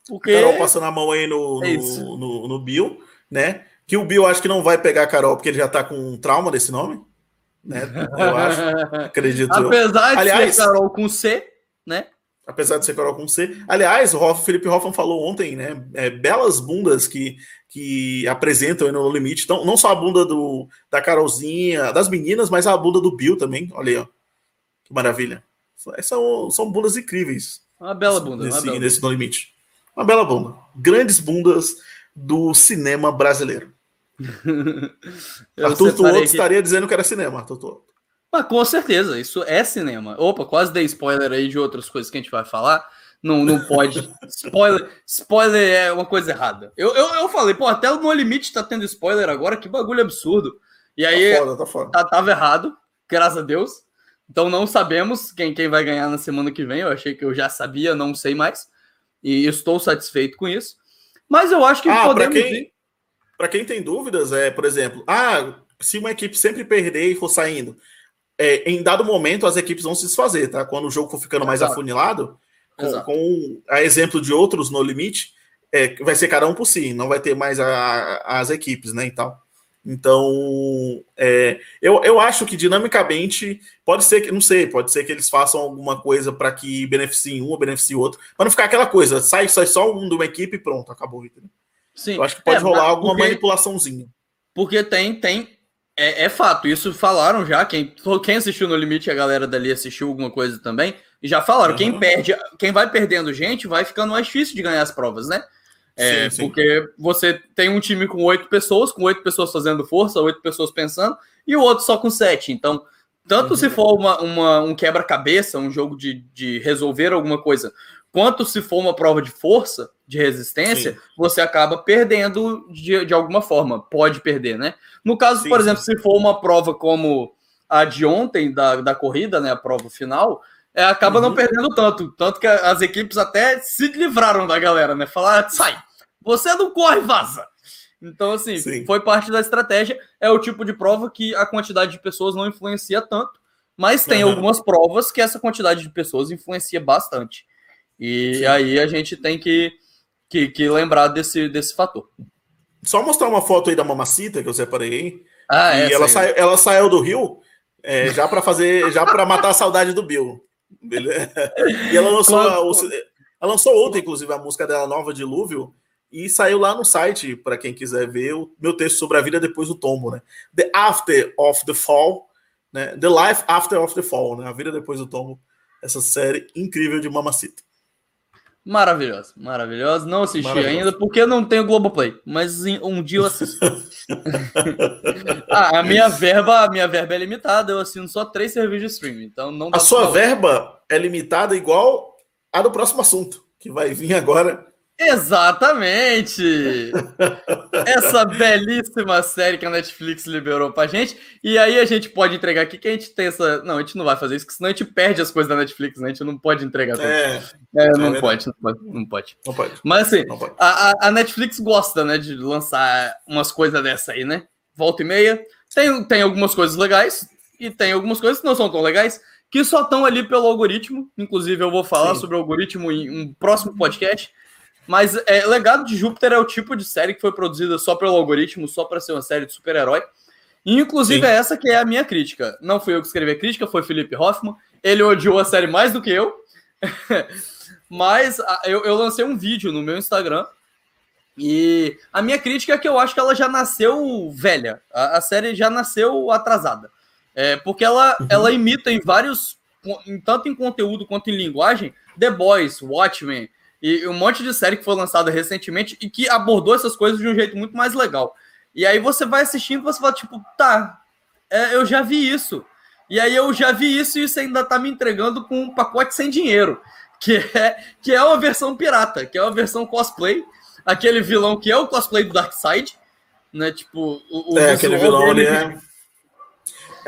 [SPEAKER 2] Porque...
[SPEAKER 1] Carol passando a mão aí no, é no, no, no, Bill, né? Que o Bill acho que não vai pegar a Carol porque ele já tá com um trauma desse nome. Né? Eu acho. [laughs] acredito.
[SPEAKER 2] Apesar de Aliás, ser Carol com C, né?
[SPEAKER 1] Apesar de ser Carol com C. Aliás, o Hoff, Felipe Hoffman falou ontem, né? É, belas bundas que, que apresentam no limite. Então, não só a bunda do, da Carolzinha, das meninas, mas a bunda do Bill também. Olha aí, ó. Que maravilha. São, são bundas incríveis.
[SPEAKER 2] Uma bela bunda.
[SPEAKER 1] Nesse,
[SPEAKER 2] uma bela
[SPEAKER 1] nesse No Limite. Uma bela bunda. Grandes bundas do cinema brasileiro. [laughs] Arthur Tuoto que... estaria dizendo que era cinema, Arthur Tuoto.
[SPEAKER 2] Mas com certeza, isso é cinema. Opa, quase dei spoiler aí de outras coisas que a gente vai falar. Não, não pode. [laughs] spoiler, spoiler é uma coisa errada. Eu, eu, eu falei, pô, até o No Limite tá tendo spoiler agora, que bagulho absurdo. E aí, tá foda, tá foda. Tá, tava errado, graças a Deus. Então não sabemos quem, quem vai ganhar na semana que vem. Eu achei que eu já sabia, não sei mais. E estou satisfeito com isso. Mas eu acho que
[SPEAKER 1] ah, podemos. Para quem, quem tem dúvidas, é, por exemplo, ah, se uma equipe sempre perder e for saindo, é, em dado momento as equipes vão se desfazer, tá? Quando o jogo for ficando mais Exato. afunilado, com, com, a exemplo de outros no limite, é, vai ser cada um por si, não vai ter mais a, as equipes, né? E tal. Então, é, eu, eu acho que dinamicamente pode ser que, não sei, pode ser que eles façam alguma coisa para que beneficie um ou beneficie o outro, para não ficar aquela coisa, sai, sai só um de uma equipe e pronto, acabou. Entendeu?
[SPEAKER 2] Sim.
[SPEAKER 1] Eu acho que pode é, rolar alguma porque, manipulaçãozinha.
[SPEAKER 2] Porque tem, tem. É, é, fato, isso falaram já. Quem, quem assistiu no limite, a galera dali assistiu alguma coisa também. E já falaram, uhum. quem perde, quem vai perdendo gente, vai ficando mais difícil de ganhar as provas, né? É, sim, sim. Porque você tem um time com oito pessoas, com oito pessoas fazendo força, oito pessoas pensando, e o outro só com sete. Então, tanto uhum. se for uma, uma um quebra-cabeça, um jogo de, de resolver alguma coisa, quanto se for uma prova de força, de resistência, sim. você acaba perdendo de, de alguma forma. Pode perder, né? No caso, por exemplo, se for uma prova como a de ontem da, da corrida, né? A prova final, é, acaba uhum. não perdendo tanto. Tanto que as equipes até se livraram da galera, né? Falaram, sai, você não corre, vaza. Então, assim, Sim. foi parte da estratégia. É o tipo de prova que a quantidade de pessoas não influencia tanto, mas tem uhum. algumas provas que essa quantidade de pessoas influencia bastante. E Sim. aí a gente tem que, que, que, lembrar desse, desse fator.
[SPEAKER 1] Só mostrar uma foto aí da Mamacita que eu separei aí. Ah, e ela, sai, ela saiu do Rio é, já para fazer, já para matar a saudade do Bill. Beleza? [laughs] E ela lançou, ela lançou ontem, inclusive, a música dela nova, Dilúvio, e saiu lá no site, para quem quiser ver, o meu texto sobre a vida depois do tombo, né? The After of the Fall, né? The Life After of the Fall, né? A vida depois do tombo. Essa série incrível de Mamacita.
[SPEAKER 2] Maravilhosa, maravilhosa. Não assisti ainda porque não tenho Globoplay, mas um dia eu assisto. [laughs] ah, a minha verba, a minha verba é limitada, eu assino só três serviços de streaming, então não
[SPEAKER 1] A sua verba é limitada igual a do próximo assunto, que vai vir agora
[SPEAKER 2] Exatamente! Essa belíssima série que a Netflix liberou pra gente. E aí a gente pode entregar aqui que a gente tem essa. Não, a gente não vai fazer isso, porque senão a gente perde as coisas da Netflix, né? A gente não pode entregar
[SPEAKER 1] É,
[SPEAKER 2] é, não, é pode, não pode, não pode.
[SPEAKER 1] Não pode.
[SPEAKER 2] Mas assim,
[SPEAKER 1] pode.
[SPEAKER 2] A, a, Netflix gosta, né, de lançar umas coisas dessa aí, né? Volta e meia. Tem, tem algumas coisas legais e tem algumas coisas que não são tão legais, que só estão ali pelo algoritmo. Inclusive, eu vou falar Sim. sobre o algoritmo em um próximo podcast. Mas é, Legado de Júpiter é o tipo de série que foi produzida só pelo algoritmo, só para ser uma série de super-herói. Inclusive, Sim. é essa que é a minha crítica. Não fui eu que escrevi a crítica, foi Felipe Hoffman. Ele odiou a série mais do que eu. [laughs] Mas eu, eu lancei um vídeo no meu Instagram. E a minha crítica é que eu acho que ela já nasceu velha. A, a série já nasceu atrasada. É, porque ela, uhum. ela imita em vários, tanto em conteúdo quanto em linguagem, The Boys, Watchmen, e um monte de série que foi lançada recentemente e que abordou essas coisas de um jeito muito mais legal. E aí você vai assistindo e você fala, tipo, tá, é, eu já vi isso. E aí eu já vi isso e isso ainda tá me entregando com um pacote sem dinheiro. Que é, que é uma versão pirata, que é uma versão cosplay. Aquele vilão que é o cosplay do Darkseid. Né? Tipo,
[SPEAKER 1] o, o é, aquele vilão ali é.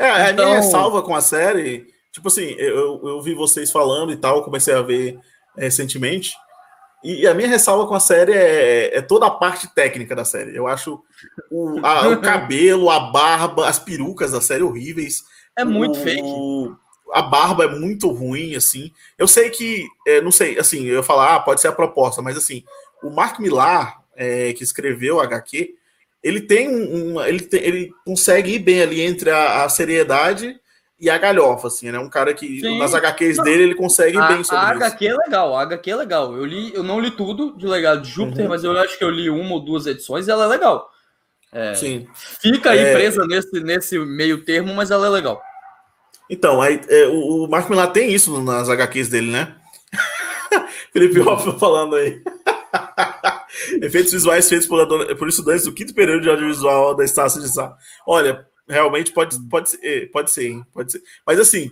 [SPEAKER 1] É, a então... minha ressalva com a série, tipo assim, eu, eu vi vocês falando e tal, comecei a ver recentemente. E a minha ressalva com a série é, é toda a parte técnica da série. Eu acho o, a, o [laughs] cabelo, a barba, as perucas da série horríveis.
[SPEAKER 2] É muito
[SPEAKER 1] o,
[SPEAKER 2] fake.
[SPEAKER 1] A barba é muito ruim, assim. Eu sei que, é, não sei, assim, eu falar, ah, pode ser a proposta, mas assim, o Mark Millar, é, que escreveu o HQ, ele tem um. um ele, ele consegue ir bem ali entre a, a seriedade e a galhofa, assim, né? Um cara que Sim. nas HQs não. dele ele consegue
[SPEAKER 2] a,
[SPEAKER 1] bem sobre
[SPEAKER 2] a isso. A HQ é legal, a HQ é legal. Eu li, eu não li tudo de Legado de Júpiter, uhum. mas eu acho que eu li uma ou duas edições e ela é legal. É,
[SPEAKER 1] Sim.
[SPEAKER 2] Fica aí é... presa nesse, nesse meio termo, mas ela é legal.
[SPEAKER 1] Então, aí, é, o, o Marco Millar tem isso nas HQs dele, né? [laughs] Felipe Hoffman falando aí. [laughs] Efeitos visuais feitos por, por estudantes do quinto período de audiovisual da Estácio de Sá. Olha, realmente pode, pode, ser, eh, pode ser, pode ser. Mas assim,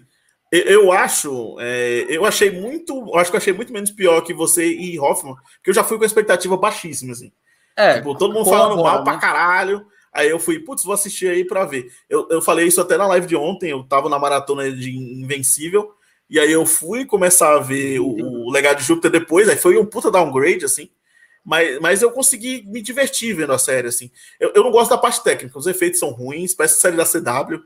[SPEAKER 1] eu acho, é, eu achei muito, eu acho que eu achei muito menos pior que você e Hoffman, porque eu já fui com expectativa baixíssima, assim. É, tipo, todo mundo falando mal né? pra caralho. Aí eu fui, putz, vou assistir aí pra ver. Eu, eu falei isso até na live de ontem, eu tava na maratona de Invencível, e aí eu fui começar a ver o, o Legado de Júpiter depois, aí foi um puta downgrade, assim. Mas, mas eu consegui me divertir vendo a série, assim. Eu, eu não gosto da parte técnica, os efeitos são ruins, parece série da CW.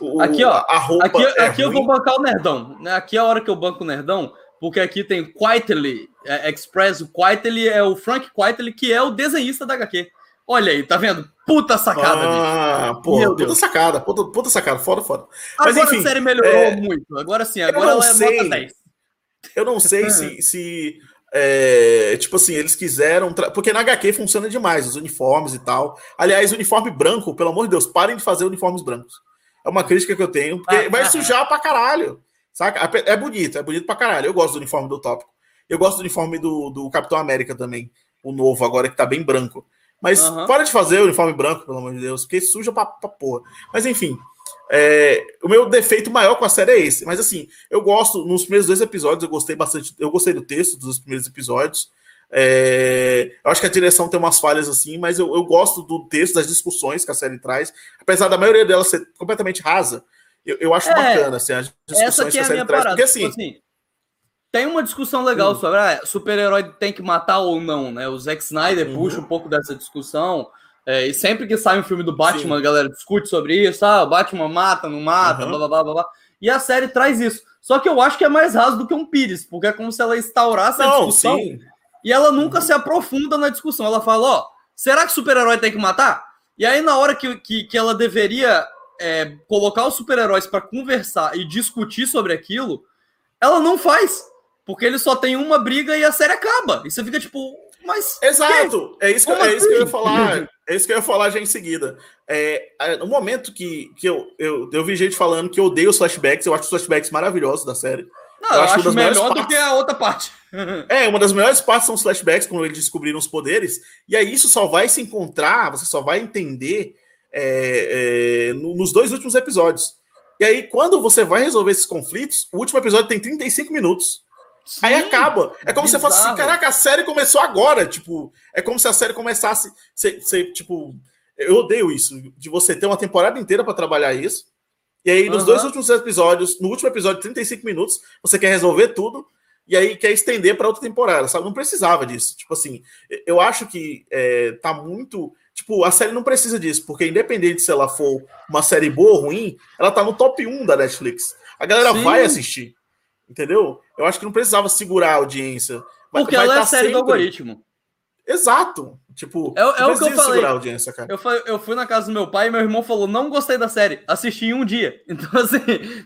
[SPEAKER 2] O, aqui, ó, a roupa aqui, é aqui eu vou bancar o Nerdão. Né? Aqui é a hora que eu banco o Nerdão, porque aqui tem Quietly é, Express. O Quietly é o Frank Quietly, que é o desenhista da HQ. Olha aí, tá vendo? Puta sacada,
[SPEAKER 1] ah, bicho. Porra, puta sacada, puta, puta sacada, foda, foda.
[SPEAKER 2] Mas, agora enfim, a série melhorou é... muito. Agora sim, agora ela é sei, nota 10.
[SPEAKER 1] Eu não sei se, [laughs] se é, tipo assim, eles quiseram. Porque na HQ funciona demais, os uniformes e tal. Aliás, uniforme branco, pelo amor de Deus, parem de fazer uniformes brancos. É uma crítica que eu tenho, porque ah, vai ah, [laughs] sujar ah. pra caralho. Saca? É bonito, é bonito pra caralho. Eu gosto do uniforme do Tópico. Eu gosto do uniforme do, do Capitão América também. O novo, agora que tá bem branco. Mas uhum. para de fazer o uniforme branco, pelo amor de Deus, porque suja pra, pra porra. Mas enfim, é, o meu defeito maior com a série é esse. Mas assim, eu gosto, nos primeiros dois episódios, eu gostei bastante. Eu gostei do texto dos primeiros episódios. É, eu acho que a direção tem umas falhas assim, mas eu, eu, gosto do texto, das discussões que a série traz. Apesar da maioria delas ser completamente rasa, eu, eu acho é, bacana assim, as discussões que a, é a série traz. Parada, porque assim, tipo assim
[SPEAKER 2] tem uma discussão legal hum. sobre ah, super-herói tem que matar ou não, né? O Zack Snyder uhum. puxa um pouco dessa discussão. É, e sempre que sai um filme do Batman, Sim. a galera discute sobre isso. Ah, o Batman mata, não mata, uhum. blá, blá, blá, blá. E a série traz isso. Só que eu acho que é mais raso do que um Pires, porque é como se ela instaurasse não, a discussão sim. e ela nunca se aprofunda na discussão. Ela fala, ó, será que super-herói tem que matar? E aí, na hora que, que, que ela deveria é, colocar os super-heróis para conversar e discutir sobre aquilo, ela não faz. Porque ele só tem uma briga e a série acaba. E você fica tipo, mas.
[SPEAKER 1] Exato! É isso, que, é isso que eu ia assim? falar. É isso que eu ia falar já em seguida. É, é, no momento que, que eu, eu, eu vi gente falando que eu odeio os flashbacks, eu acho os flashbacks maravilhosos da série.
[SPEAKER 2] Não, eu, eu acho, acho melhor do que a outra parte. [laughs]
[SPEAKER 1] é, uma das melhores partes são os flashbacks, quando eles descobriram os poderes. E aí isso só vai se encontrar, você só vai entender é, é, nos dois últimos episódios. E aí, quando você vai resolver esses conflitos, o último episódio tem 35 minutos. Sim, aí acaba. É como bizarro. se fosse assim, caraca, a série começou agora. Tipo, é como se a série começasse. Tipo, eu odeio isso, de você ter uma temporada inteira para trabalhar isso. E aí, nos uhum. dois últimos episódios, no último episódio, 35 minutos, você quer resolver tudo. E aí quer estender para outra temporada, sabe? Não precisava disso. Tipo assim, eu acho que é, tá muito. Tipo, a série não precisa disso, porque independente se ela for uma série boa ou ruim, ela tá no top 1 da Netflix. A galera Sim. vai assistir. Entendeu? Eu acho que não precisava segurar a audiência.
[SPEAKER 2] Porque vai ela é tá série sempre... do algoritmo.
[SPEAKER 1] Exato. Tipo,
[SPEAKER 2] é, é o que eu falei. Eu, fui, eu fui na casa do meu pai e meu irmão falou: não gostei da série, assisti em um dia. [laughs] Então, assim,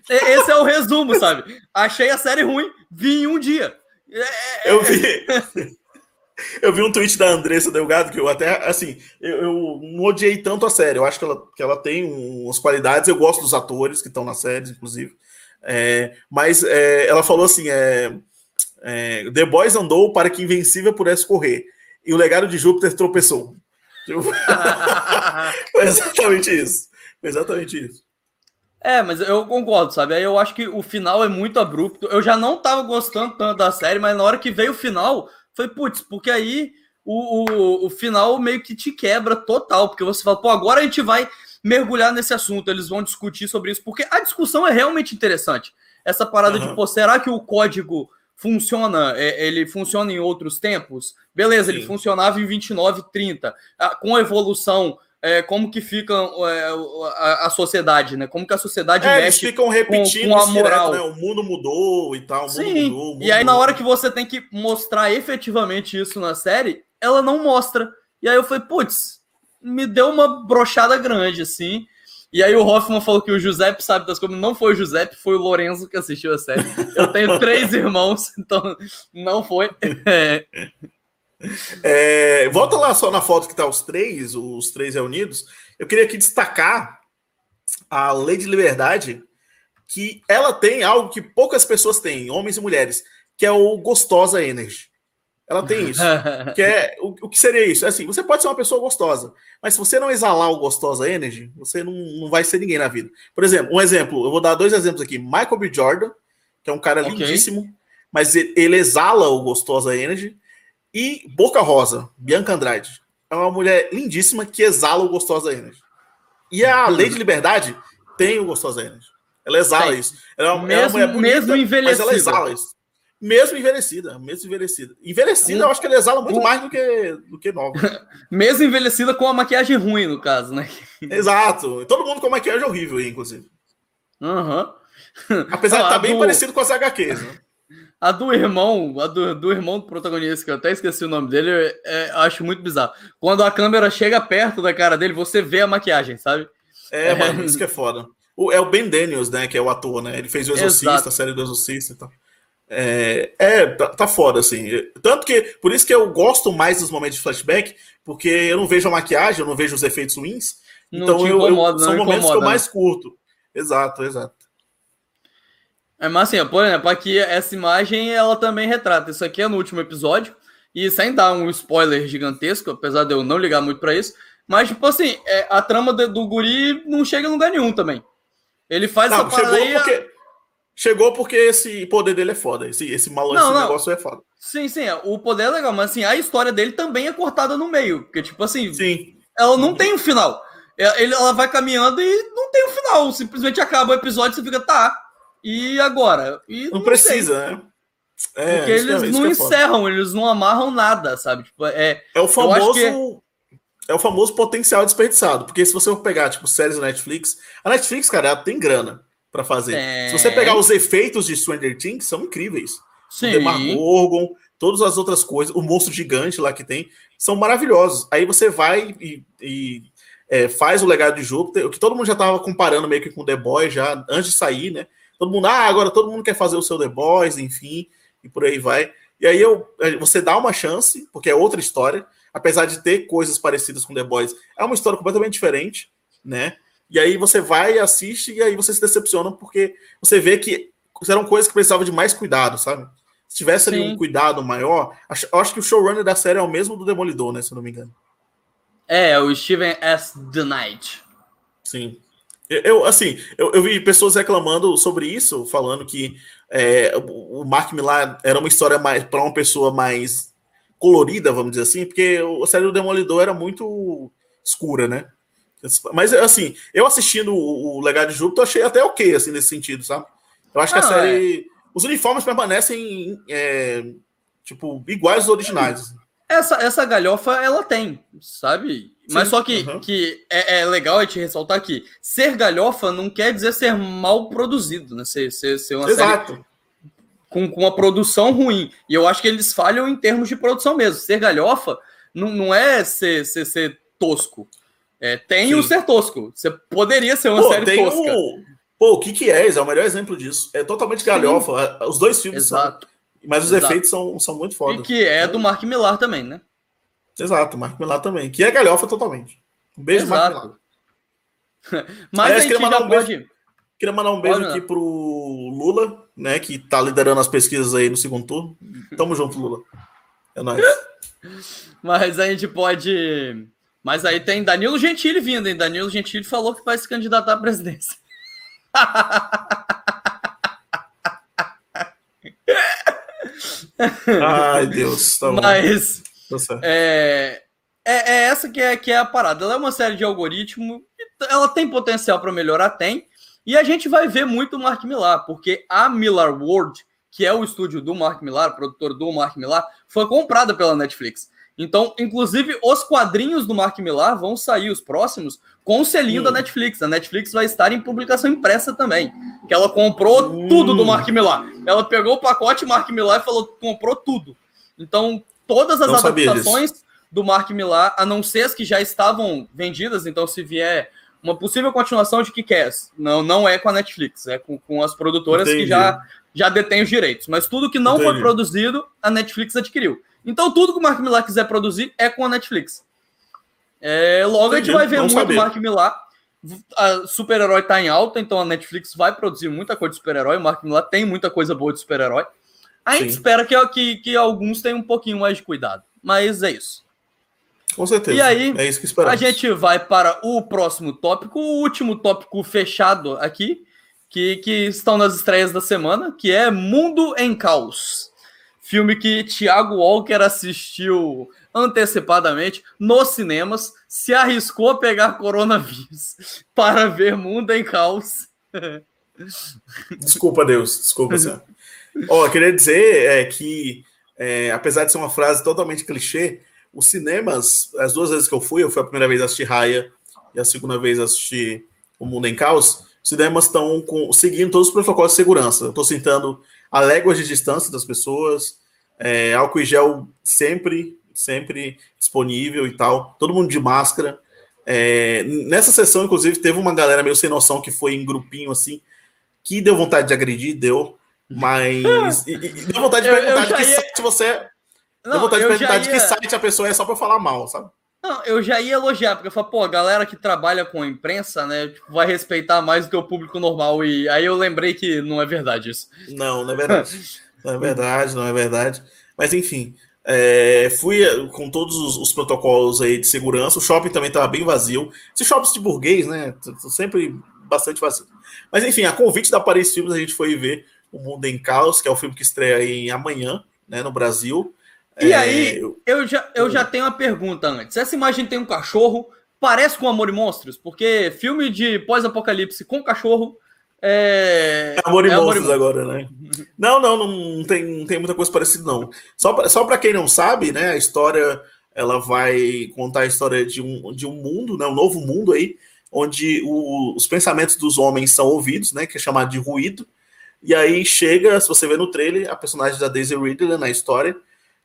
[SPEAKER 2] esse é o resumo, sabe? Achei a série ruim, vi em um dia.
[SPEAKER 1] É, é eu vi. [laughs] eu vi um tweet da Andressa Delgado que eu até, assim, eu, eu, não odiei tanto a série. Eu acho que ela, que ela tem umas qualidades. Eu gosto dos atores que estão na série, inclusive. É, mas é, ela falou assim: é, é, The Boys andou para que Invencível pudesse correr, e o legado de Júpiter tropeçou. [laughs] Foi exatamente isso. Foi exatamente isso.
[SPEAKER 2] É, mas eu concordo, sabe? Aí eu acho que o final é muito abrupto. Eu já não tava gostando tanto da série, mas na hora que veio o final, foi putz, porque aí o, o, o final meio que te quebra total, porque você fala, pô, agora a gente vai mergulhar nesse assunto, eles vão discutir sobre isso, porque a discussão é realmente interessante. Essa parada uhum. de, pô, será que o código funciona, é, ele funciona em outros tempos? Beleza, Sim. ele funcionava em 29, 30. Ah, com a evolução, é, como que fica é, a, sociedade, né? Como que a sociedade
[SPEAKER 1] é, mexe eles ficam repetindo com, com a moral. Direto, né? O mundo mudou e tal,
[SPEAKER 2] Sim.
[SPEAKER 1] Mudou,
[SPEAKER 2] e aí, na hora que você tem que mostrar efetivamente isso na série, ela não mostra. E aí eu falei, putz, me deu uma brochada grande, assim. E aí o Hoffman falou que o Giuseppe sabe das coisas. Não foi o Giuseppe, foi o Lorenzo que assistiu a série. Eu tenho [laughs] três irmãos, então não foi. É.
[SPEAKER 1] É, volta lá só na foto que tá os três, os três reunidos. Eu queria aqui destacar a Lei de Liberdade, que ela tem algo que poucas pessoas têm, homens e mulheres, que é o Gostosa Energy. Ela tem isso. [laughs] que é, o, o, que seria isso? É assim, você pode ser uma pessoa gostosa, mas se você não exalar o gostosa energy, você não, não vai ser ninguém na vida. Por exemplo, um exemplo, eu vou dar dois exemplos aqui. Michael B. Jordan, que é um cara okay. lindíssimo, mas ele, ele, exala o gostosa energy. E Boca Rosa, Bianca Andrade, é uma mulher lindíssima que exala o gostosa energy. E a Lei de Liberdade tem o gostosa energy. Ela exala isso. Ela,
[SPEAKER 2] mesmo, é uma mulher bonita, mesmo envelhecida. mas ela exala
[SPEAKER 1] isso. Mesmo envelhecida, mesmo envelhecida. Envelhecida, eu acho que ela exala muito mais do que, do que nova. [laughs]
[SPEAKER 2] mesmo envelhecida com a maquiagem ruim, no caso, né? [laughs]
[SPEAKER 1] Exato. Todo mundo com maquiagem horrível aí, inclusive.
[SPEAKER 2] Aham.
[SPEAKER 1] Uhum. [laughs] Apesar de estar tá bem do... parecido com as HQs, né?
[SPEAKER 2] A do irmão, a do, do irmão do protagonista, que eu até esqueci o nome dele, é, acho muito bizarro. Quando a câmera chega perto da cara dele, você vê a maquiagem, sabe?
[SPEAKER 1] É, é... mano, isso que é foda. O, é o Ben Daniels, né, que é o ator, né? Ele fez o Exorcista, Exato. a série do Exorcista e tal. É, é tá, tá, foda, assim. Tanto que, por isso que eu gosto mais dos momentos de flashback, porque eu não vejo a maquiagem, eu não vejo os efeitos ruins. Não então incomoda, eu, são momentos incomoda, que eu mais curto. Exato, exato.
[SPEAKER 2] É, mas assim, por exemplo, aqui essa imagem ela também retrata. Isso aqui é no último episódio. E sem dar um spoiler gigantesco, apesar de eu não ligar muito para isso. Mas, tipo assim, é, a trama do, do guri não chega em lugar nenhum também. Ele faz
[SPEAKER 1] não, essa chegou aí, porque Chegou porque esse poder dele é foda. Esse, esse mal, não, esse não. negócio é foda.
[SPEAKER 2] Sim, sim. É, o poder é legal, mas assim, a história dele também é cortada no meio. Porque, tipo assim,
[SPEAKER 1] sim.
[SPEAKER 2] ela não tem um final. É, ele, ela vai caminhando e não tem um final. Simplesmente acaba o episódio e você fica, tá. E agora? E
[SPEAKER 1] não, não precisa, tem. né?
[SPEAKER 2] É, Porque eles é, não é encerram, eles não amarram nada, sabe? Tipo, é,
[SPEAKER 1] é o famoso. É o famoso potencial desperdiçado. Porque se você for pegar, tipo, séries da Netflix, a Netflix, cara, ela tem grana para fazer. É... Se você pegar os efeitos de Stranger Things, são incríveis. Sim. O Demogorgon, todas as outras coisas, o monstro gigante lá que tem, são maravilhosos. Aí você vai e, e é, faz o legado de Júpiter, o que todo mundo já estava comparando meio que com The Boys já antes de sair, né? Todo mundo, ah, agora todo mundo quer fazer o seu The Boys, enfim, e por aí vai. E aí eu, é, você dá uma chance, porque é outra história, apesar de ter coisas parecidas com The Boys, é uma história completamente diferente, né? E aí você vai, assiste, e aí você se decepciona, porque você vê que eram coisas que precisavam de mais cuidado, sabe? Se tivesse ali um cuidado maior, acho, acho que o showrunner da série é o mesmo do Demolidor, né? Se eu não me engano.
[SPEAKER 2] É, o Steven S. The Knight.
[SPEAKER 1] Sim. Eu, assim, eu, eu, vi pessoas reclamando sobre isso, falando que é, o Mark Millar era uma história mais para uma pessoa mais colorida, vamos dizer assim, porque a série do Demolidor era muito escura, né? Mas, assim, eu assistindo o, Legado de Júpiter, achei até ok, assim, nesse sentido, sabe? Eu acho que a série. É. Os uniformes permanecem, é, tipo, iguais aos originais. Assim.
[SPEAKER 2] Essa, essa galhofa, ela tem, sabe? Sim, Mas só que, que é, é, legal a gente ressaltar aqui: ser galhofa não quer dizer ser mal produzido, né? Ser, ser, ser uma Exato. série com, com uma produção ruim. E eu acho que eles falham em termos de produção mesmo. Ser galhofa não, não é ser, ser, ser tosco. É, tem Sim. o ser tosco. Você poderia ser uma Pô, série tosca. O...
[SPEAKER 1] Pô, o que que é? É o melhor exemplo disso. É totalmente galhofa. Sim. Os dois filmes Exato. São... Mas os Exato. efeitos são, são muito foda.
[SPEAKER 2] E que é do Mark Millar também, né?
[SPEAKER 1] Exato, Mark Millar também. Que é galhofa totalmente. Um beijo, Exato. Mark
[SPEAKER 2] Millar. [laughs] Mas Aliás, a gente
[SPEAKER 1] queria mandar um
[SPEAKER 2] pode...
[SPEAKER 1] beijo, queria mandar um beijo aqui pro Lula, né? Que tá liderando as pesquisas aí no segundo turno. Tamo junto, Lula. É nóis. [laughs]
[SPEAKER 2] Mas a gente pode mas aí tem Danilo Gentili vindo, hein? Danilo Gentili falou que vai se candidatar à presidência.
[SPEAKER 1] Ai, Deus. Tá
[SPEAKER 2] Mas tá é, é, é, essa que é, que é a parada. Ela é uma série de algoritmo, ela tem potencial para melhorar, tem. E a gente vai ver muito o Mark Millar, porque a Millar World, que é o estúdio do Mark Millar, produtor do Mark Millar, foi comprada pela Netflix. Então, inclusive, os quadrinhos do Mark Millar vão sair, os próximos, com o selinho da Netflix. A Netflix vai estar em publicação impressa também. Que ela comprou tudo do Mark Millar. Ela pegou o pacote Mark Millar e falou comprou tudo. Então, todas as Não adaptações do Mark Millar, a não ser as que já estavam vendidas, então se vier uma possível continuação de Kick-Ass, não, não é com a Netflix, é com, com as produtoras Entendi. que já, já detêm os direitos. Mas tudo que não Entendi. foi produzido, a Netflix adquiriu. Então, tudo que o Mark Millar quiser produzir é com a Netflix. É, logo Entendi, a gente vai ver muito saber. Mark Millar. A super-herói tá em alta, então a Netflix vai produzir muita coisa de super-herói. O Mark Millar tem muita coisa boa de super-herói. A gente Sim. espera que, que, que alguns tenham um pouquinho mais de cuidado. Mas é isso.
[SPEAKER 1] Com certeza.
[SPEAKER 2] E aí,
[SPEAKER 1] é isso que esperamos.
[SPEAKER 2] a gente vai para o próximo tópico, o último tópico fechado aqui, que, que estão nas estreias da semana, que é Mundo em Caos. Filme que Thiago Walker assistiu antecipadamente nos cinemas, se arriscou a pegar coronavírus [laughs] para ver Mundo em Caos.
[SPEAKER 1] Desculpa, Deus. Desculpa, senhor. Ó, oh, queria dizer é, que, é, apesar de ser uma frase totalmente clichê, os cinemas, as duas vezes que eu fui, eu fui a primeira vez assistir Raya e a segunda vez assistir O Mundo em Caos, os cinemas estão seguindo todos os protocolos de segurança. Eu estou citando a léguas de distância das pessoas, é, álcool e gel sempre, sempre disponível e tal, todo mundo de máscara. É, nessa sessão, inclusive, teve uma galera meio sem noção que foi em grupinho assim, que deu vontade de agredir, deu, mas. [laughs] e, e, deu vontade de perguntar de que ia... site você é. Não, deu vontade de perguntar ia... de que site a pessoa é só pra falar mal, sabe?
[SPEAKER 2] Não, eu já ia elogiar, porque eu falo, pô, a galera que trabalha com a imprensa, né, tipo, vai respeitar mais do que o público normal. E aí eu lembrei que não é verdade isso.
[SPEAKER 1] Não, não é verdade. [laughs] não é verdade, não é verdade. Mas enfim, é, fui com todos os, os, protocolos aí de segurança. O shopping também estava bem vazio. Esses shoppings de burguês, né? Sempre bastante vazio. Mas enfim, a convite da Paris Filmes, a gente foi ver O Mundo em Caos, que é o filme que estreia aí amanhã, né, no Brasil.
[SPEAKER 2] E é... aí, eu já, eu já tenho uma pergunta antes. Essa imagem tem um cachorro, parece com Amor e Monstros? Porque filme de pós-apocalipse com cachorro é,
[SPEAKER 1] é Amor e é Monstros agora, né? Não, não, não tem, não tem muita coisa parecida, não. Só para só quem não sabe, né? A história ela vai contar a história de um, de um mundo, né? Um novo mundo aí, onde o, os pensamentos dos homens são ouvidos, né? Que é chamado de ruído. E aí chega, se você vê no trailer, a personagem da Daisy Ridley na história,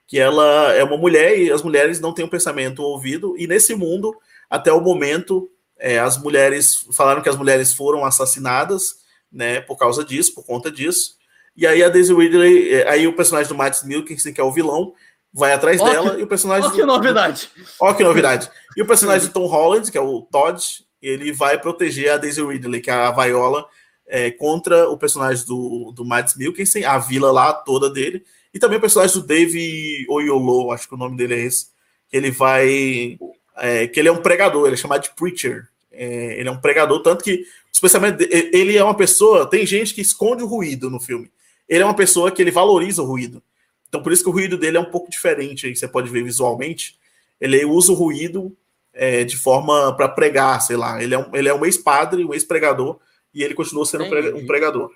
[SPEAKER 1] que ela é uma mulher e as mulheres não têm um pensamento ouvido. E nesse mundo, até o momento, é, as mulheres falaram que as mulheres foram assassinadas né, por causa disso, por conta disso. E aí a Daisy Ridley, é, aí o personagem do Matt Milkins, que é o vilão, vai atrás
[SPEAKER 2] oh,
[SPEAKER 1] dela
[SPEAKER 2] que,
[SPEAKER 1] e o personagem.
[SPEAKER 2] Oh, que novidade!
[SPEAKER 1] Ó, oh, que novidade! E o personagem do Tom Holland, que é o Todd, ele vai proteger a Daisy Ridley, que é a Viola, é, contra o personagem do, do Matt Milkinson, a vila lá toda dele, e também o personagem do Dave Oyolo, acho que o nome dele é esse, que ele vai. É, que ele é um pregador, ele é chamado de Preacher. É, ele é um pregador, tanto que os pensamentos ele é uma pessoa. Tem gente que esconde o ruído no filme. Ele é uma pessoa que ele valoriza o ruído. Então, por isso que o ruído dele é um pouco diferente. Aí você pode ver visualmente. Ele usa o ruído é, de forma para pregar, sei lá. Ele é um, ele é um ex-padre, um ex-pregador, e ele continua sendo um pregador.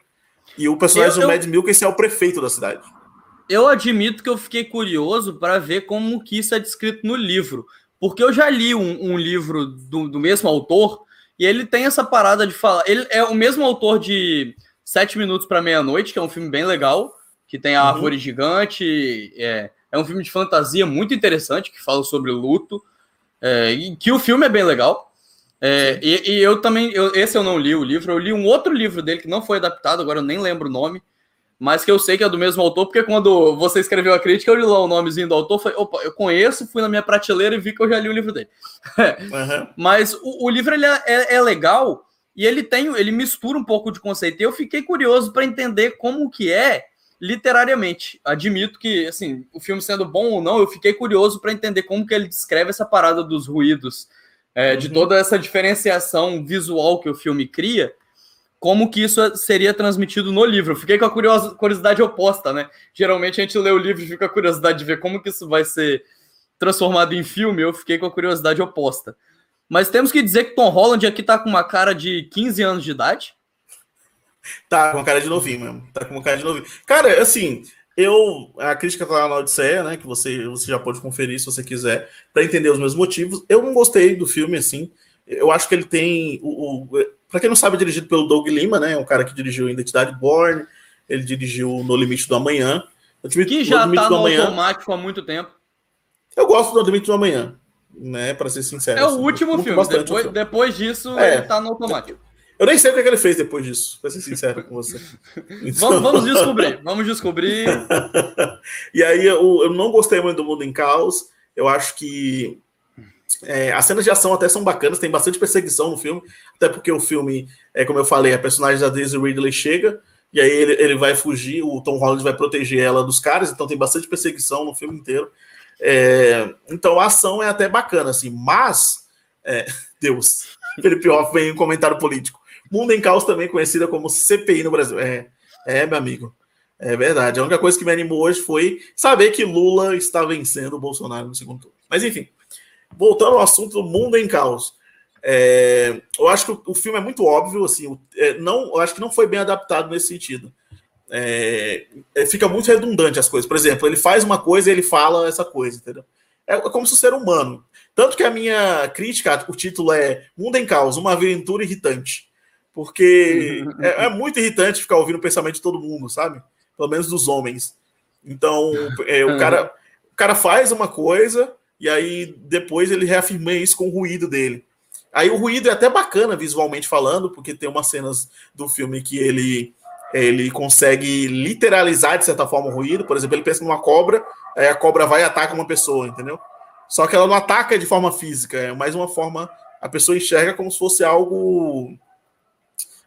[SPEAKER 1] E o personagem eu, do Mad Milk esse é o prefeito da cidade.
[SPEAKER 2] Eu admito que eu fiquei curioso para ver como que isso é descrito no livro. Porque eu já li um, um livro do, do, mesmo autor e ele tem essa parada de falar. Ele é o mesmo autor de Sete Minutos para Meia-Noite, que é um filme bem legal, que tem a uhum. árvore gigante. É, é um filme de fantasia muito interessante que fala sobre luto. É, e que o filme é bem legal. É, e, e, eu também, eu, esse eu não li o livro, eu li um outro livro dele que não foi adaptado, agora eu nem lembro o nome, mas que eu sei que é do mesmo autor, porque quando você escreveu a crítica, eu li lá o nomezinho do autor, falei, opa, eu conheço, fui na minha prateleira e vi que eu já li o livro dele. [laughs] Uhum. mas o, o, livro ele é, é, é, legal e ele tem, ele mistura um pouco de conceito. E eu fiquei curioso para entender como que é literariamente. Admito que, assim, o filme sendo bom ou não, eu fiquei curioso para entender como que ele descreve essa parada dos ruídos, é, uhum. de toda essa diferenciação visual que o filme cria como que isso seria transmitido no livro. Fiquei com a curiosidade oposta, né? Geralmente a gente lê o livro e fica a curiosidade de ver como que isso vai ser transformado em filme. Eu fiquei com a curiosidade oposta. Mas temos que dizer que Tom Holland aqui tá com uma cara de 15 anos de idade.
[SPEAKER 1] Tá com uma cara de novinho mesmo. Tá com uma cara de novinho. Cara, assim, eu. A crítica tá lá na Odisseia, né? Que você, você já pode conferir se você quiser, para entender os meus motivos. Eu não gostei do filme, assim. Eu acho que ele tem. O, o para quem não sabe, é dirigido pelo Doug Lima, né? Um cara que dirigiu Identidade Born, ele dirigiu No Limite do Amanhã.
[SPEAKER 2] Que já no tá no amanhã, automático há muito tempo.
[SPEAKER 1] Eu gosto do No Limite do Amanhã, né? Para ser sincero.
[SPEAKER 2] É assim, o último filme. Depois, filme. depois disso, é. ele tá no automático.
[SPEAKER 1] Eu nem sei o que, é que ele fez depois disso, para ser sincero com você. [laughs]
[SPEAKER 2] Então... Vamos, vamos, descobrir, vamos descobrir. [laughs]
[SPEAKER 1] e aí, eu, eu não gostei muito do Mundo em Caos. Eu acho que é, as cenas de ação até são bacanas, tem bastante perseguição no filme, até porque o filme, é como eu falei, a personagem da Daisy Ridley chega e aí ele, ele vai fugir, o Tom Holland vai proteger ela dos caras, então tem bastante perseguição no filme inteiro. É, então a ação é até bacana, assim, mas é, [laughs] Deus, Felipe Hoff vem um comentário político. Mundo em Caos também conhecida como CPI no Brasil. É, é, meu amigo. É verdade. A única coisa que me animou hoje foi saber que Lula está vencendo o Bolsonaro no segundo turno. Mas enfim, voltando ao assunto do mundo em caos. É, eu acho que o, filme é muito óbvio, assim, é, não, eu acho que não foi bem adaptado nesse sentido. é, é, fica muito redundante as coisas. Por exemplo, ele faz uma coisa e ele fala essa coisa, entendeu? É, é como se o ser humano. Tanto que a minha crítica, o título é Mundo em Caos, uma aventura irritante. Porque [laughs] é, é, muito irritante ficar ouvindo o pensamento de todo mundo, sabe? Pelo menos dos homens. Então, é, o, [laughs] cara, o cara faz uma coisa e aí depois ele reafirma isso com o ruído dele. Aí o ruído é até bacana visualmente falando, porque tem umas cenas do filme que ele ele consegue literalizar de certa forma o ruído. Por exemplo, ele pensa numa cobra, aí a cobra vai e ataca uma pessoa, entendeu? Só que ela não ataca de forma física, é mais uma forma. A pessoa enxerga como se fosse algo.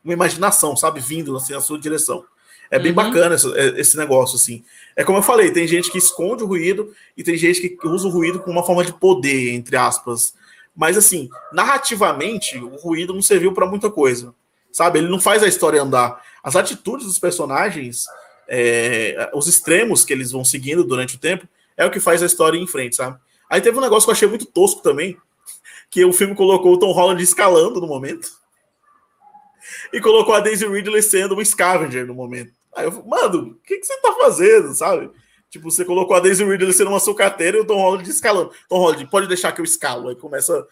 [SPEAKER 1] Uma imaginação, sabe? Vindo assim, na sua direção. É bem uhum. bacana esse, é, esse, negócio, assim. É como eu falei, tem gente que esconde o ruído e tem gente que usa o ruído como uma forma de poder, entre aspas. Mas, assim, narrativamente, o ruído não serviu para muita coisa. Sabe? Ele não faz a história andar. As atitudes dos personagens, é, os extremos que eles vão seguindo durante o tempo, é o que faz a história ir em frente, sabe? Aí teve um negócio que eu achei muito tosco também, que o filme colocou o Tom Holland escalando no momento. E colocou a Daisy Ridley sendo um scavenger no momento. Aí eu mano, o que, que você tá fazendo, sabe? Tipo, você colocou a Daisy Ridley sendo uma sucateira e o Tom Holland escalando. Tom Holland, pode deixar que eu escalo. Aí começa.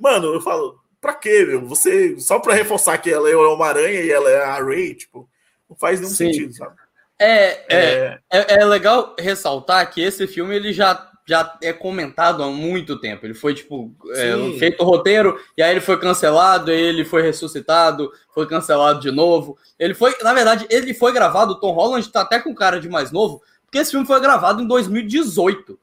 [SPEAKER 1] Mano, eu falo, pra quê, meu? Você, só pra reforçar que ela é uma aranha e ela é a Ray, tipo, não faz nenhum Sim. sentido, sabe?
[SPEAKER 2] É, é, é, é, legal ressaltar que esse filme ele já, já é comentado há muito tempo. Ele foi, tipo, é, feito o roteiro, e aí ele foi cancelado, aí ele foi ressuscitado, foi cancelado de novo. Ele foi, na verdade, ele foi gravado, o Tom Holland tá até com cara de mais novo, porque esse filme foi gravado em 2018.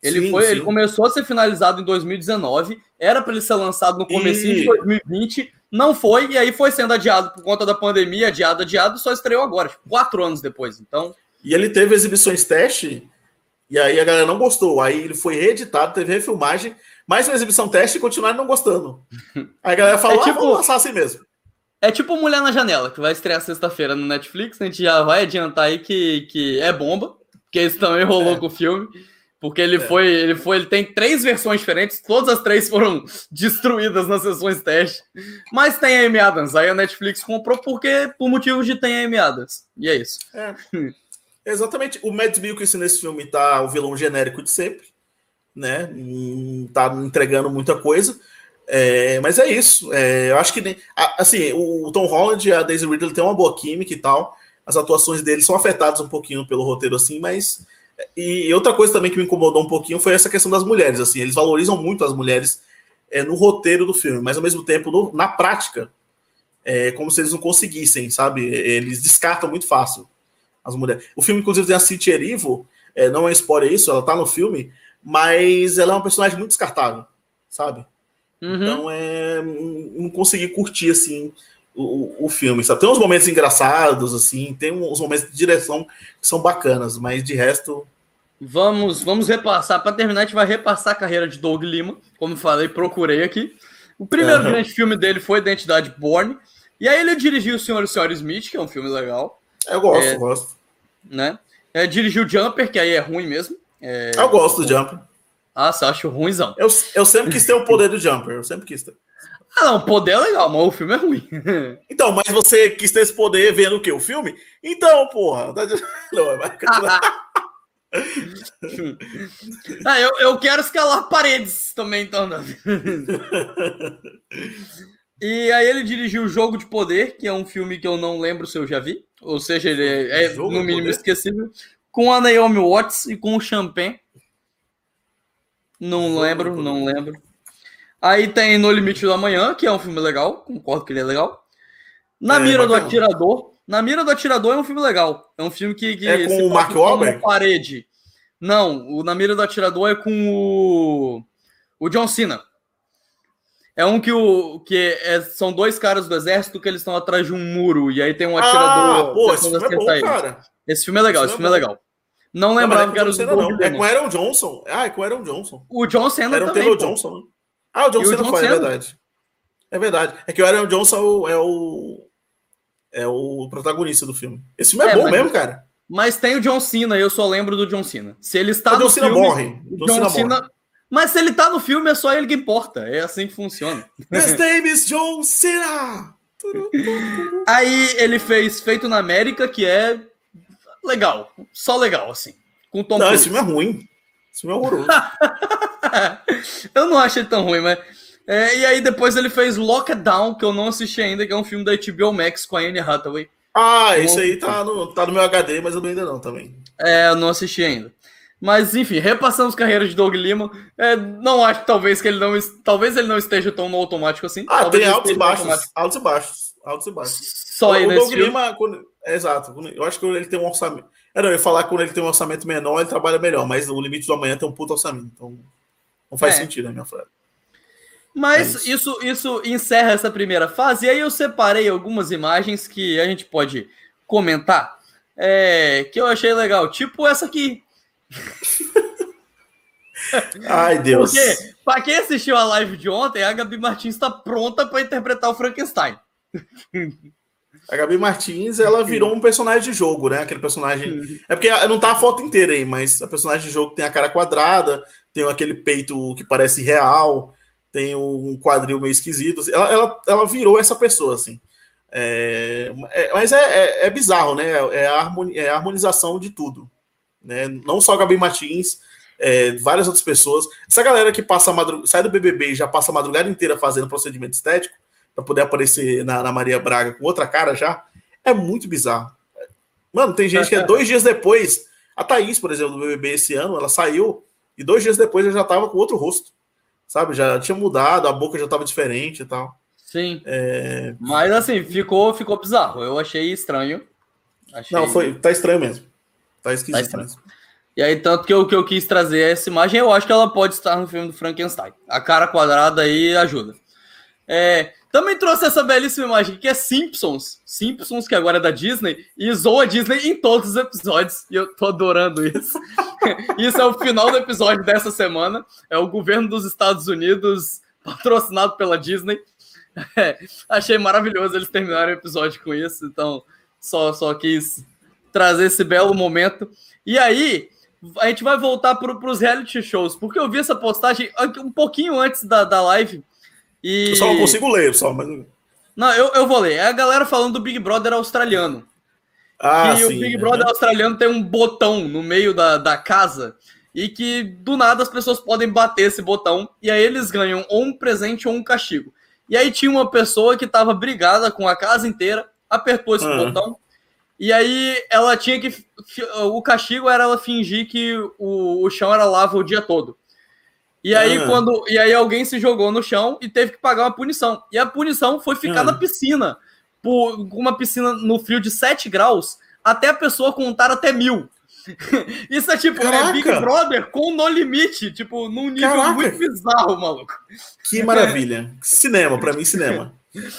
[SPEAKER 2] Ele, sim, foi, sim. ele começou a ser finalizado em 2019, era para ele ser lançado no começo e... de 2020, não foi, e aí foi sendo adiado por conta da pandemia, adiado, adiado, só estreou agora, tipo, quatro anos depois. Então.
[SPEAKER 1] E ele teve exibições teste, e aí a galera não gostou. Aí ele foi reeditado, teve refilmagem, mais uma exibição teste e continuaram não gostando. [laughs] Aí a galera falou: é tipo, ah, vamos lançar assim mesmo.
[SPEAKER 2] É tipo Mulher na Janela, que vai estrear sexta-feira no Netflix. A gente já vai adiantar aí que, que é bomba, porque isso também rolou é. com o filme. Porque ele é. foi, ele foi, ele tem três versões diferentes, todas as três foram destruídas nas sessões teste. Mas tem a Amy Adams, aí a Netflix comprou porque por motivos de tem a Amy Adams. E é isso. É. [laughs]
[SPEAKER 1] Exatamente. O Mads Mikkelsen nesse filme tá o vilão genérico de sempre, né? Tá entregando muita coisa. É, mas é isso. É, eu acho que assim, o Tom Holland e a Daisy Ridley têm uma boa química e tal. As atuações deles são afetadas um pouquinho pelo roteiro assim, mas e outra coisa também que me incomodou um pouquinho foi essa questão das mulheres. Assim, eles valorizam muito as mulheres é, no roteiro do filme, mas ao mesmo tempo, no, na prática, é como se eles não conseguissem, sabe? Eles descartam muito fácil as mulheres. O filme, inclusive, tem a Cintia Erivo, é, não é spoiler isso, ela tá no filme, mas ela é uma personagem muito descartável, sabe? Uhum. Então, é, não consegui curtir, assim, o, o filme, sabe? Tem uns momentos engraçados, assim, tem uns momentos de direção que são bacanas, mas de resto.
[SPEAKER 2] Vamos, vamos repassar. Para terminar, a gente vai repassar a carreira de Doug Lima. Como falei, procurei aqui. O primeiro uhum. grande filme dele foi Identidade Born. E aí ele dirigiu O Senhor e o Senhor Smith, que é um filme legal.
[SPEAKER 1] Eu gosto, é, gosto.
[SPEAKER 2] Né? É, dirigiu Jumper, que aí é ruim mesmo. É,
[SPEAKER 1] eu gosto do Jumper.
[SPEAKER 2] Ah, você acha ruimzão?
[SPEAKER 1] Eu, eu sempre quis ter o poder do Jumper, eu sempre quis ter.
[SPEAKER 2] Ah, não, o poder é legal, mas o filme é ruim. [laughs]
[SPEAKER 1] Então, mas você quis ter esse poder vendo o quê? O filme? Então, porra. Tá [laughs] não, é [laughs]
[SPEAKER 2] ah, eu, eu quero escalar paredes também, então. e aí ele dirigiu o Jogo de Poder, que é um filme que eu não lembro se eu já vi. Ou seja, ele é, é no mínimo esquecível. Com a Naomi Watts e com o Champagne. Não lembro, não lembro. Aí tem No Limite do Amanhã, que é um filme legal, concordo que ele é legal. Na é, Mira do Atirador. Na Mira do Atirador é um filme legal. É um filme que. que
[SPEAKER 1] é com o Mark Wahlberg?
[SPEAKER 2] Parede. Não, o Na Mira do Atirador é com o. O John Cena. É um que, o, que é, são dois caras do exército que eles estão atrás de um muro e aí tem um atirador.
[SPEAKER 1] Ah, pô, esse filme é bom, cara.
[SPEAKER 2] Esse filme é legal, esse, esse filme é, é legal. Não lembrava não, é que era o
[SPEAKER 1] Cena, não. É com o Aaron Johnson. Ah, é com o Aaron Johnson.
[SPEAKER 2] O John Cena
[SPEAKER 1] era
[SPEAKER 2] também.
[SPEAKER 1] Era o Johnson. Né? Ah, o John Cena foi, é verdade. É verdade. É que o Aaron Johnson é o, é o protagonista do filme. Esse filme é, é bom mas, mesmo, cara.
[SPEAKER 2] Mas tem o John Cena, eu só lembro do John Cena. Se ele está o
[SPEAKER 1] no John Cena
[SPEAKER 2] filme,
[SPEAKER 1] morre.
[SPEAKER 2] O John, John Cena, Cena morre. Mas se ele tá no filme, é só ele que importa. É assim que funciona. [laughs]
[SPEAKER 1] His name is John Cena!
[SPEAKER 2] Aí ele fez Feito na América, que é legal. Só legal, assim.
[SPEAKER 1] Com Tom Não, esse filme é ruim. Esse filme é horroroso. [laughs]
[SPEAKER 2] eu não achei tão ruim, mas. É, e aí depois ele fez Lockdown, que eu não assisti ainda, que é um filme da HBO Max com a Anne Hathaway.
[SPEAKER 1] Ah, esse aí tá no, tá no meu HD, mas eu ainda não também.
[SPEAKER 2] É, eu não assisti ainda. Mas, enfim, repassamos carreiras de Doug Lima. É, não acho talvez que ele não talvez ele não esteja tão no automático assim.
[SPEAKER 1] Ah,
[SPEAKER 2] talvez
[SPEAKER 1] tem altos e baixos, altos e baixos, altos e baixos.
[SPEAKER 2] Só aí o,
[SPEAKER 1] Doug filme? Lima, quando, é, exato. Eu acho que ele tem um orçamento. É, não, eu ia falar que quando ele tem um orçamento menor, ele trabalha melhor, mas o limite do amanhã tem um puto orçamento. Então, não faz é. sentido, né, minha frase.
[SPEAKER 2] Mas é isso. isso. isso encerra essa primeira fase. E aí eu separei algumas imagens que a gente pode comentar. É, que eu achei legal. Tipo essa aqui. [laughs]
[SPEAKER 1] Ai, Deus.
[SPEAKER 2] Porque, pra quem assistiu a live de ontem, a Gabi Martins está pronta para interpretar o Frankenstein.
[SPEAKER 1] A Gabi Martins, ela virou um personagem de jogo, né? Aquele personagem. É porque não tá a foto inteira aí, mas a personagem de jogo tem a cara quadrada, tem aquele peito que parece real, tem um quadril meio esquisito. Ela, ela, ela virou essa pessoa, assim. É, é, mas é, é, é, bizarro, né? É é a harmonização de tudo né? Não só a Gabi Martins, é, várias outras pessoas. Essa galera que passa madrug... sai do BBB e já passa a madrugada inteira fazendo procedimento estético para poder aparecer na, na, Maria Braga com outra cara já, é muito bizarro. Mano, tem gente que é dois dias depois, a Thaís, por exemplo, do BBB esse ano, ela saiu e dois dias depois ela já tava com outro rosto, sabe? Já tinha mudado, a boca já tava diferente e tal.
[SPEAKER 2] Sim. É... Mas assim, ficou, ficou bizarro. Eu achei estranho.
[SPEAKER 1] Achei... Não, foi, tá estranho mesmo. Tá esquisito. Tá
[SPEAKER 2] e aí, tanto que o que eu quis trazer essa imagem, eu acho que ela pode estar no filme do Frankenstein. A cara quadrada aí ajuda. É, também trouxe essa belíssima imagem que é Simpsons. Simpsons, que agora é da Disney, e zoa a Disney em todos os episódios. E eu tô adorando isso. [laughs] isso é o final do episódio dessa semana. É o governo dos Estados Unidos, patrocinado pela Disney. [laughs] É, achei maravilhoso eles terminarem o episódio com isso. Então, só, só quis trazer esse belo momento. E aí, a gente vai voltar para os reality shows, porque eu vi essa postagem um pouquinho antes da, da live. E...
[SPEAKER 1] Eu só não consigo ler, só, mas.
[SPEAKER 2] Não, eu, eu vou ler. É a galera falando do Big Brother australiano. Ah, que sim, o Big Brother né? australiano tem um botão no meio da, da casa e que do nada as pessoas podem bater esse botão e aí eles ganham ou um presente ou um castigo. E aí tinha uma pessoa que estava brigada com a casa inteira, apertou esse botão e aí ela tinha que. O castigo era ela fingir que o, o chão era lava o dia todo. E aí, ah. quando. E aí alguém se jogou no chão e teve que pagar uma punição. E a punição foi ficar ah. na piscina. Por uma piscina no frio de 7 graus, até a pessoa contar até mil. [laughs] Isso é tipo, é Big Brother com no limite, tipo, num nível Caraca. muito bizarro, maluco.
[SPEAKER 1] Que maravilha. [laughs] cinema, pra mim, cinema.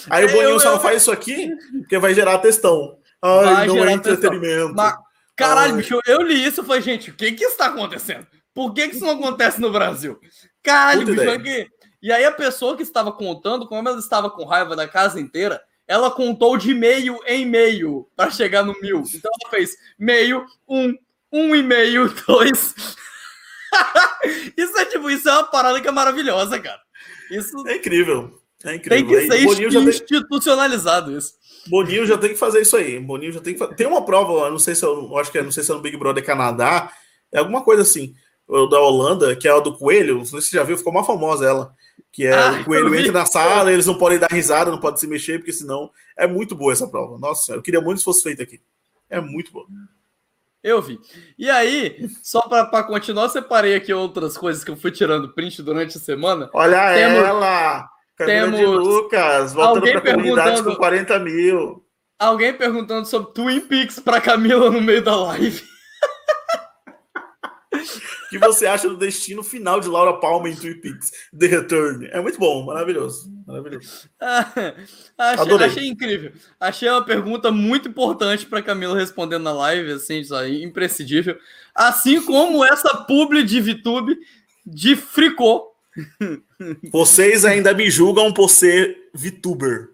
[SPEAKER 1] Aí o Boninho eu, só não faz isso aqui porque vai gerar textão. Ai, não é entretenimento. Mas,
[SPEAKER 2] caralho, Ai. bicho, eu li isso e falei, gente, o que que está acontecendo? Por que que isso não acontece no Brasil? Caralho, Puta bicho, aqui. E aí a pessoa que estava contando, como ela estava com raiva da casa inteira, ela contou de meio em meio para chegar no mil. Então ela fez meio, um, um e meio, [laughs] dois. isso é tipo, isso é uma parada que é maravilhosa, cara. Isso
[SPEAKER 1] é incrível. É incrível.
[SPEAKER 2] Tem que ser institucionalizado isso.
[SPEAKER 1] Boninho já tem que fazer isso aí. Boninho já tem que fazer. Tem uma prova, não sei se eu, acho que é, não sei se é no Big Brother Canadá, é alguma coisa assim, da Holanda, que é a do coelho, não sei se você já viu, ficou mais famosa ela, que é ah, o coelho entra na sala, eles não podem dar risada, não podem se mexer, porque senão é muito boa essa prova. Nossa, eu queria muito que fosse feita aqui. É muito boa.
[SPEAKER 2] Eu vi. E aí, só para continuar, separei aqui outras coisas que eu fui tirando print durante a semana.
[SPEAKER 1] Olha Temos... ela! Camila Temos Lucas, voltando para a comunidade com 40 mil.
[SPEAKER 2] Alguém perguntando sobre Twin Peaks para Camila no meio da live. [laughs]
[SPEAKER 1] O que você acha do destino final de Laura Palmer em Twin Peaks? The Return. É muito bom, maravilhoso. Maravilhoso. [laughs]
[SPEAKER 2] achei, achei, incrível. Achei uma pergunta muito importante para Camila respondendo na live, assim, imprescindível. Assim como essa publi de VTube de Fricô [laughs]
[SPEAKER 1] vocês ainda me julgam por ser VTuber.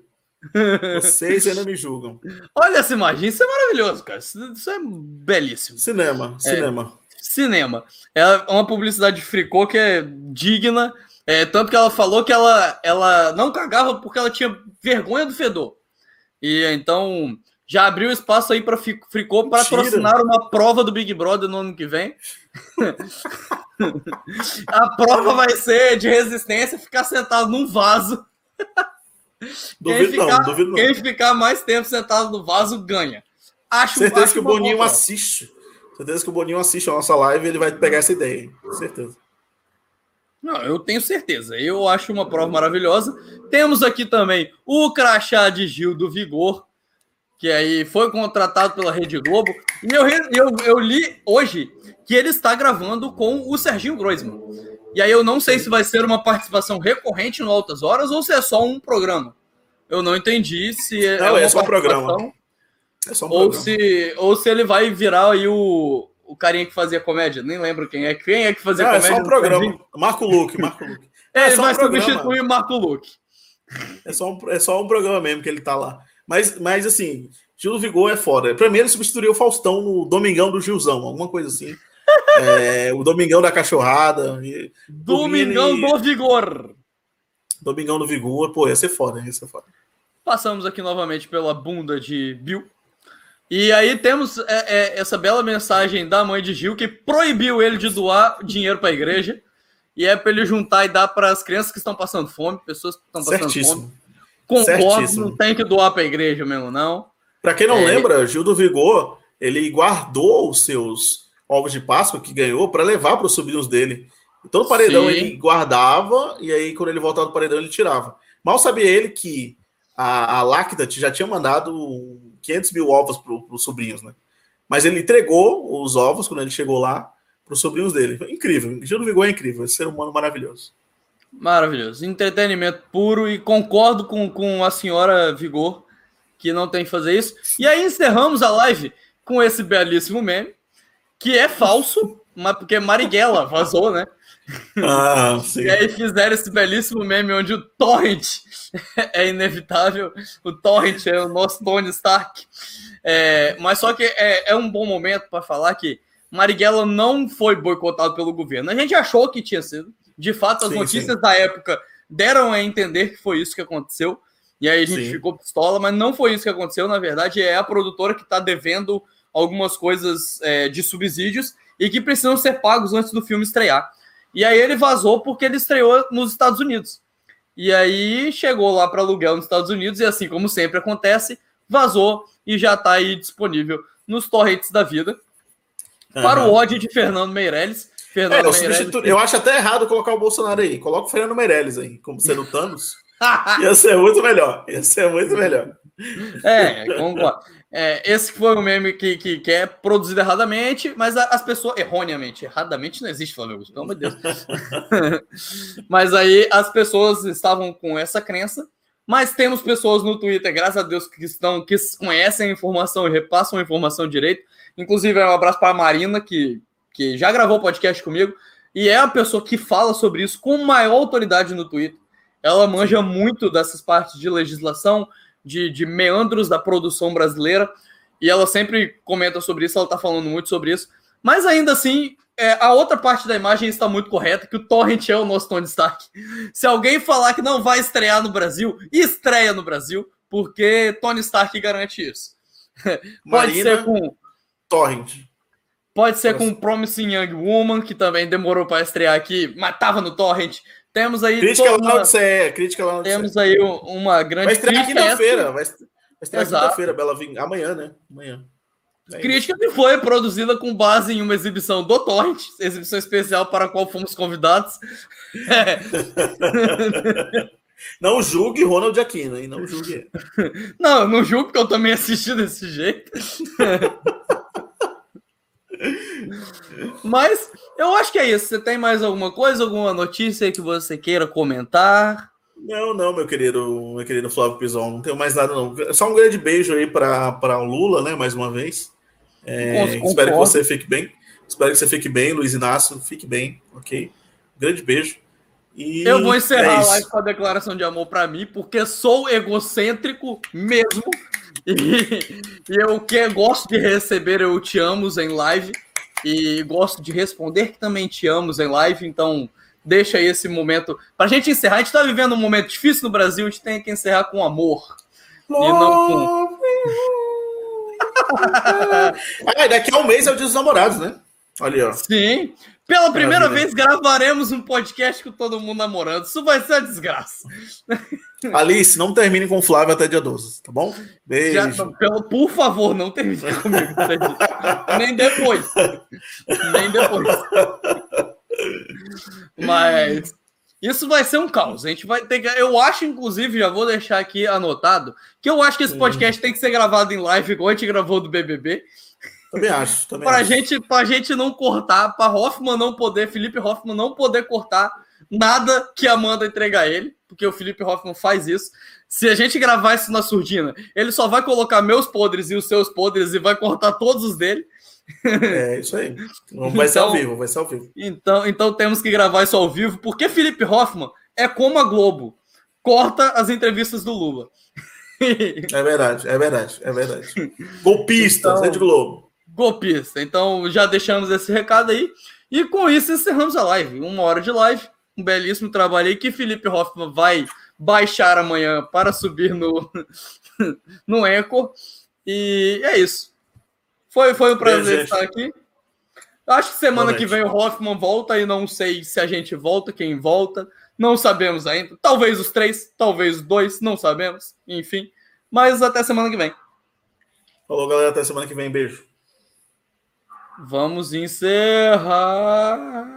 [SPEAKER 1] Vocês ainda me julgam.
[SPEAKER 2] Olha essa imagem, isso é maravilhoso, cara. Isso, é belíssimo.
[SPEAKER 1] Cinema, cinema.
[SPEAKER 2] É, cinema. É uma publicidade de fricô que é digna. É, tanto que ela falou que ela, ela não cagava porque ela tinha vergonha do fedor. E então Já abriu espaço aí para Fricô patrocinar uma prova do Big Brother no ano que vem. A prova vai ser de resistência, ficar sentado num vaso.
[SPEAKER 1] Duvido
[SPEAKER 2] quem ficar,
[SPEAKER 1] não, duvido não.
[SPEAKER 2] Quem ficar mais tempo sentado no vaso ganha. Acho
[SPEAKER 1] Certeza que o Boninho
[SPEAKER 2] boa.
[SPEAKER 1] assiste. Certeza que o Boninho assiste a nossa live e ele vai pegar essa ideia. hein? Certeza.
[SPEAKER 2] Não, eu tenho certeza. Eu acho uma prova maravilhosa. Temos aqui também o crachá de Gil do Vigor, que aí foi contratado pela Rede Globo. E eu, eu, eu li hoje que ele está gravando com o Serginho Groisman. E aí eu não sei se vai ser uma participação recorrente no Altas Horas ou se é só um programa. Eu não entendi se é,
[SPEAKER 1] Não, é
[SPEAKER 2] uma
[SPEAKER 1] só um programa. É só um
[SPEAKER 2] ou
[SPEAKER 1] programa.
[SPEAKER 2] se, ou se ele vai virar aí o, o carinha que fazia comédia. Nem lembro quem é. Quem é que fazia
[SPEAKER 1] Não, é
[SPEAKER 2] comédia?
[SPEAKER 1] só um programa. Marco Luque, Marco Luque. [laughs]
[SPEAKER 2] É, ele
[SPEAKER 1] só um
[SPEAKER 2] vai
[SPEAKER 1] programa.
[SPEAKER 2] substituir o Marco Luque.
[SPEAKER 1] É só, um, é só um programa mesmo que ele tá lá. Mas, mas assim, Gil do Vigor é foda. Pra mim, ele substituiu o Faustão no Domingão do Gilzão, alguma coisa assim. É, o Domingão da Cachorrada. e-
[SPEAKER 2] Domingão do Vigor.
[SPEAKER 1] Domingão do Vigor. Pô, ia ser foda, ia ser foda.
[SPEAKER 2] Passamos aqui novamente pela bunda de Bill. E aí temos é, é, essa bela mensagem da mãe de Gil que proibiu ele de doar dinheiro para a igreja. E é para ele juntar e dar para as crianças que estão passando fome, pessoas que estão passando fome.
[SPEAKER 1] Certíssimo.
[SPEAKER 2] Concordo,
[SPEAKER 1] Certíssimo.
[SPEAKER 2] não tem que doar para a igreja mesmo, não.
[SPEAKER 1] Pra quem não
[SPEAKER 2] É.
[SPEAKER 1] lembra, Gil do Vigor, ele guardou os seus ovos de Páscoa que ganhou para levar para os sobrinhos dele. Então, no paredão
[SPEAKER 2] Sim.
[SPEAKER 1] ele guardava e aí, quando ele voltava do paredão, ele tirava. Mal sabia ele que a, a Lactat já tinha mandado 500 mil ovos para os sobrinhos, né? Mas ele entregou os ovos quando ele chegou lá para os sobrinhos dele. Incrível. Do Vigor é incrível, esse ser humano maravilhoso.
[SPEAKER 2] Maravilhoso. Entretenimento puro e concordo com, com a senhora Vigor que não tem que fazer isso. E aí encerramos a live com esse belíssimo meme, que é falso, mas porque Marighella vazou, né?
[SPEAKER 1] Ah, [laughs] sim.
[SPEAKER 2] E aí fizeram esse belíssimo meme onde o Torrent [laughs] é inevitável. O Torrent é o nosso Tony Stark. É, mas só que é, é um bom momento para falar que Marighella não foi boicotado pelo governo. A gente achou que tinha sido. De fato, as
[SPEAKER 1] Sim,
[SPEAKER 2] notícias da época deram a entender que foi isso que aconteceu. E aí a gente
[SPEAKER 1] Sim.
[SPEAKER 2] ficou pistola, mas não foi isso que aconteceu. Na verdade, é a produtora que está devendo algumas coisas é, de subsídios e que precisam ser pagos antes do filme estrear. E aí ele vazou porque ele estreou nos Estados Unidos. E aí chegou lá para aluguel nos Estados Unidos e assim como sempre acontece, vazou e já está aí disponível nos torrents da vida. Para
[SPEAKER 1] Aham.
[SPEAKER 2] o ódio de Fernando Meirelles.
[SPEAKER 1] É,
[SPEAKER 2] Fernando
[SPEAKER 1] eu,
[SPEAKER 2] Meirelles.
[SPEAKER 1] substitu- eu acho até errado colocar o Bolsonaro aí. Coloca o Fernando Meirelles aí, como sendo Thanos. [laughs] Ia ser muito melhor. Ia ser muito melhor.
[SPEAKER 2] É, concordo. É, esse foi o meme que, que, que é produzido erradamente, mas a- as pessoas. Erroneamente. Erradamente não existe, Augusto, pelo amor de Deus. [laughs] mas aí as pessoas estavam com essa crença. Mas temos pessoas no Twitter, graças a Deus, que estão que conhecem a informação e repassam a informação direito. Inclusive, um abraço para a Marina, que, que já gravou podcast comigo, e é a pessoa que fala sobre isso com maior autoridade no Twitter. Ela manja muito dessas partes de legislação, de, de meandros da produção brasileira, e ela sempre comenta sobre isso, ela está falando muito sobre isso. Mas ainda assim, é, a outra parte da imagem está muito correta, que o Torrent é o nosso Tony Stark. Se alguém falar que não vai estrear no Brasil, estreia no Brasil, porque Tony Stark garante isso. [laughs] Pode
[SPEAKER 1] Marina,
[SPEAKER 2] ser com
[SPEAKER 1] Torrent.
[SPEAKER 2] Pode ser com Promising Young Woman, que também demorou para estrear aqui, mas tava no Torrent. Temos aí
[SPEAKER 1] Crítica lá
[SPEAKER 2] toda-
[SPEAKER 1] na Odisseia. Crítica lá na Odisseia.
[SPEAKER 2] temos aí um- uma grande
[SPEAKER 1] Vai estrear quinta-feira. Vai est- vai estrear quinta-feira, Bela Vim. Amanhã, né? Amanhã. É.
[SPEAKER 2] Crítica que foi produzida com base em uma exibição do Torrent, exibição especial para a qual fomos convidados. É, [laughs]
[SPEAKER 1] Não julgue Ronald Aquino, hein? Não julgue.
[SPEAKER 2] Não, não julgo porque eu também assisti desse jeito. [laughs] Mas eu acho que é isso. Você tem mais alguma coisa, alguma notícia que você queira comentar?
[SPEAKER 1] Não, não, meu querido, meu querido Flávio Pizon, não tenho mais nada, não. Só um grande beijo aí para o Lula, né? Mais uma vez. É, espero que você fique bem. Espero que você fique bem, Luiz Inácio, fique bem, ok? Grande beijo. E
[SPEAKER 2] Eu vou encerrar
[SPEAKER 1] é
[SPEAKER 2] a
[SPEAKER 1] isso.
[SPEAKER 2] live com a declaração de amor para mim, porque sou egocêntrico mesmo. [laughs] E, e eu que gosto de receber eu te amo em live. E gosto de responder que também te amo em live. Então, deixa aí esse momento. Pra gente encerrar, a gente tá vivendo um momento difícil no Brasil, a gente tem que encerrar com amor. E não com. [laughs]
[SPEAKER 1] ah, daqui a um mês é o dia dos namorados, né? Olha, ó.
[SPEAKER 2] Sim. Pela primeira Maravilha. vez gravaremos um podcast com todo mundo namorando. Isso vai ser uma desgraça.
[SPEAKER 1] Alice, não termine com o Flávio até dia 12, tá bom? Beijo. Já,
[SPEAKER 2] pelo, por favor, não termine comigo. Nem depois. Nem depois. Mas isso vai ser um caos. A gente vai ter que. Eu acho, inclusive, já vou deixar aqui anotado, que eu acho que esse podcast tem que ser gravado em live, igual a gente gravou do BBB.
[SPEAKER 1] Também acho. Também
[SPEAKER 2] pra,
[SPEAKER 1] acho.
[SPEAKER 2] Gente, pra gente não cortar, pra Hoffman não poder, Felipe Hoffman não poder cortar nada que Amanda entregar ele, porque o Felipe Hoffman faz isso. Se a gente gravar isso na surdina, ele só vai colocar meus podres e os seus podres e vai cortar todos os dele.
[SPEAKER 1] É isso aí. Não vai então, ser ao então, vivo, vai ser ao vivo.
[SPEAKER 2] Então, então temos que gravar isso ao vivo, porque Felipe Hoffman é como a Globo. Corta as entrevistas do Lula.
[SPEAKER 1] É verdade, é verdade, é verdade. [laughs] Golpista, então, de Globo
[SPEAKER 2] golpista. Então já deixamos esse recado aí. E com isso encerramos a live. Uma hora de live. Um belíssimo trabalho aí que Felipe Hoffman vai baixar amanhã para subir no, [laughs] no Eco. E é isso. Foi, foi um prazer estar aqui. Acho que semana que vem o Hoffman volta e não sei se a gente volta, quem volta. Não sabemos ainda. Talvez os três, talvez os dois, não sabemos. Enfim. Mas até semana que vem.
[SPEAKER 1] Falou, galera. Até semana que vem. Beijo.
[SPEAKER 2] Vamos encerrar.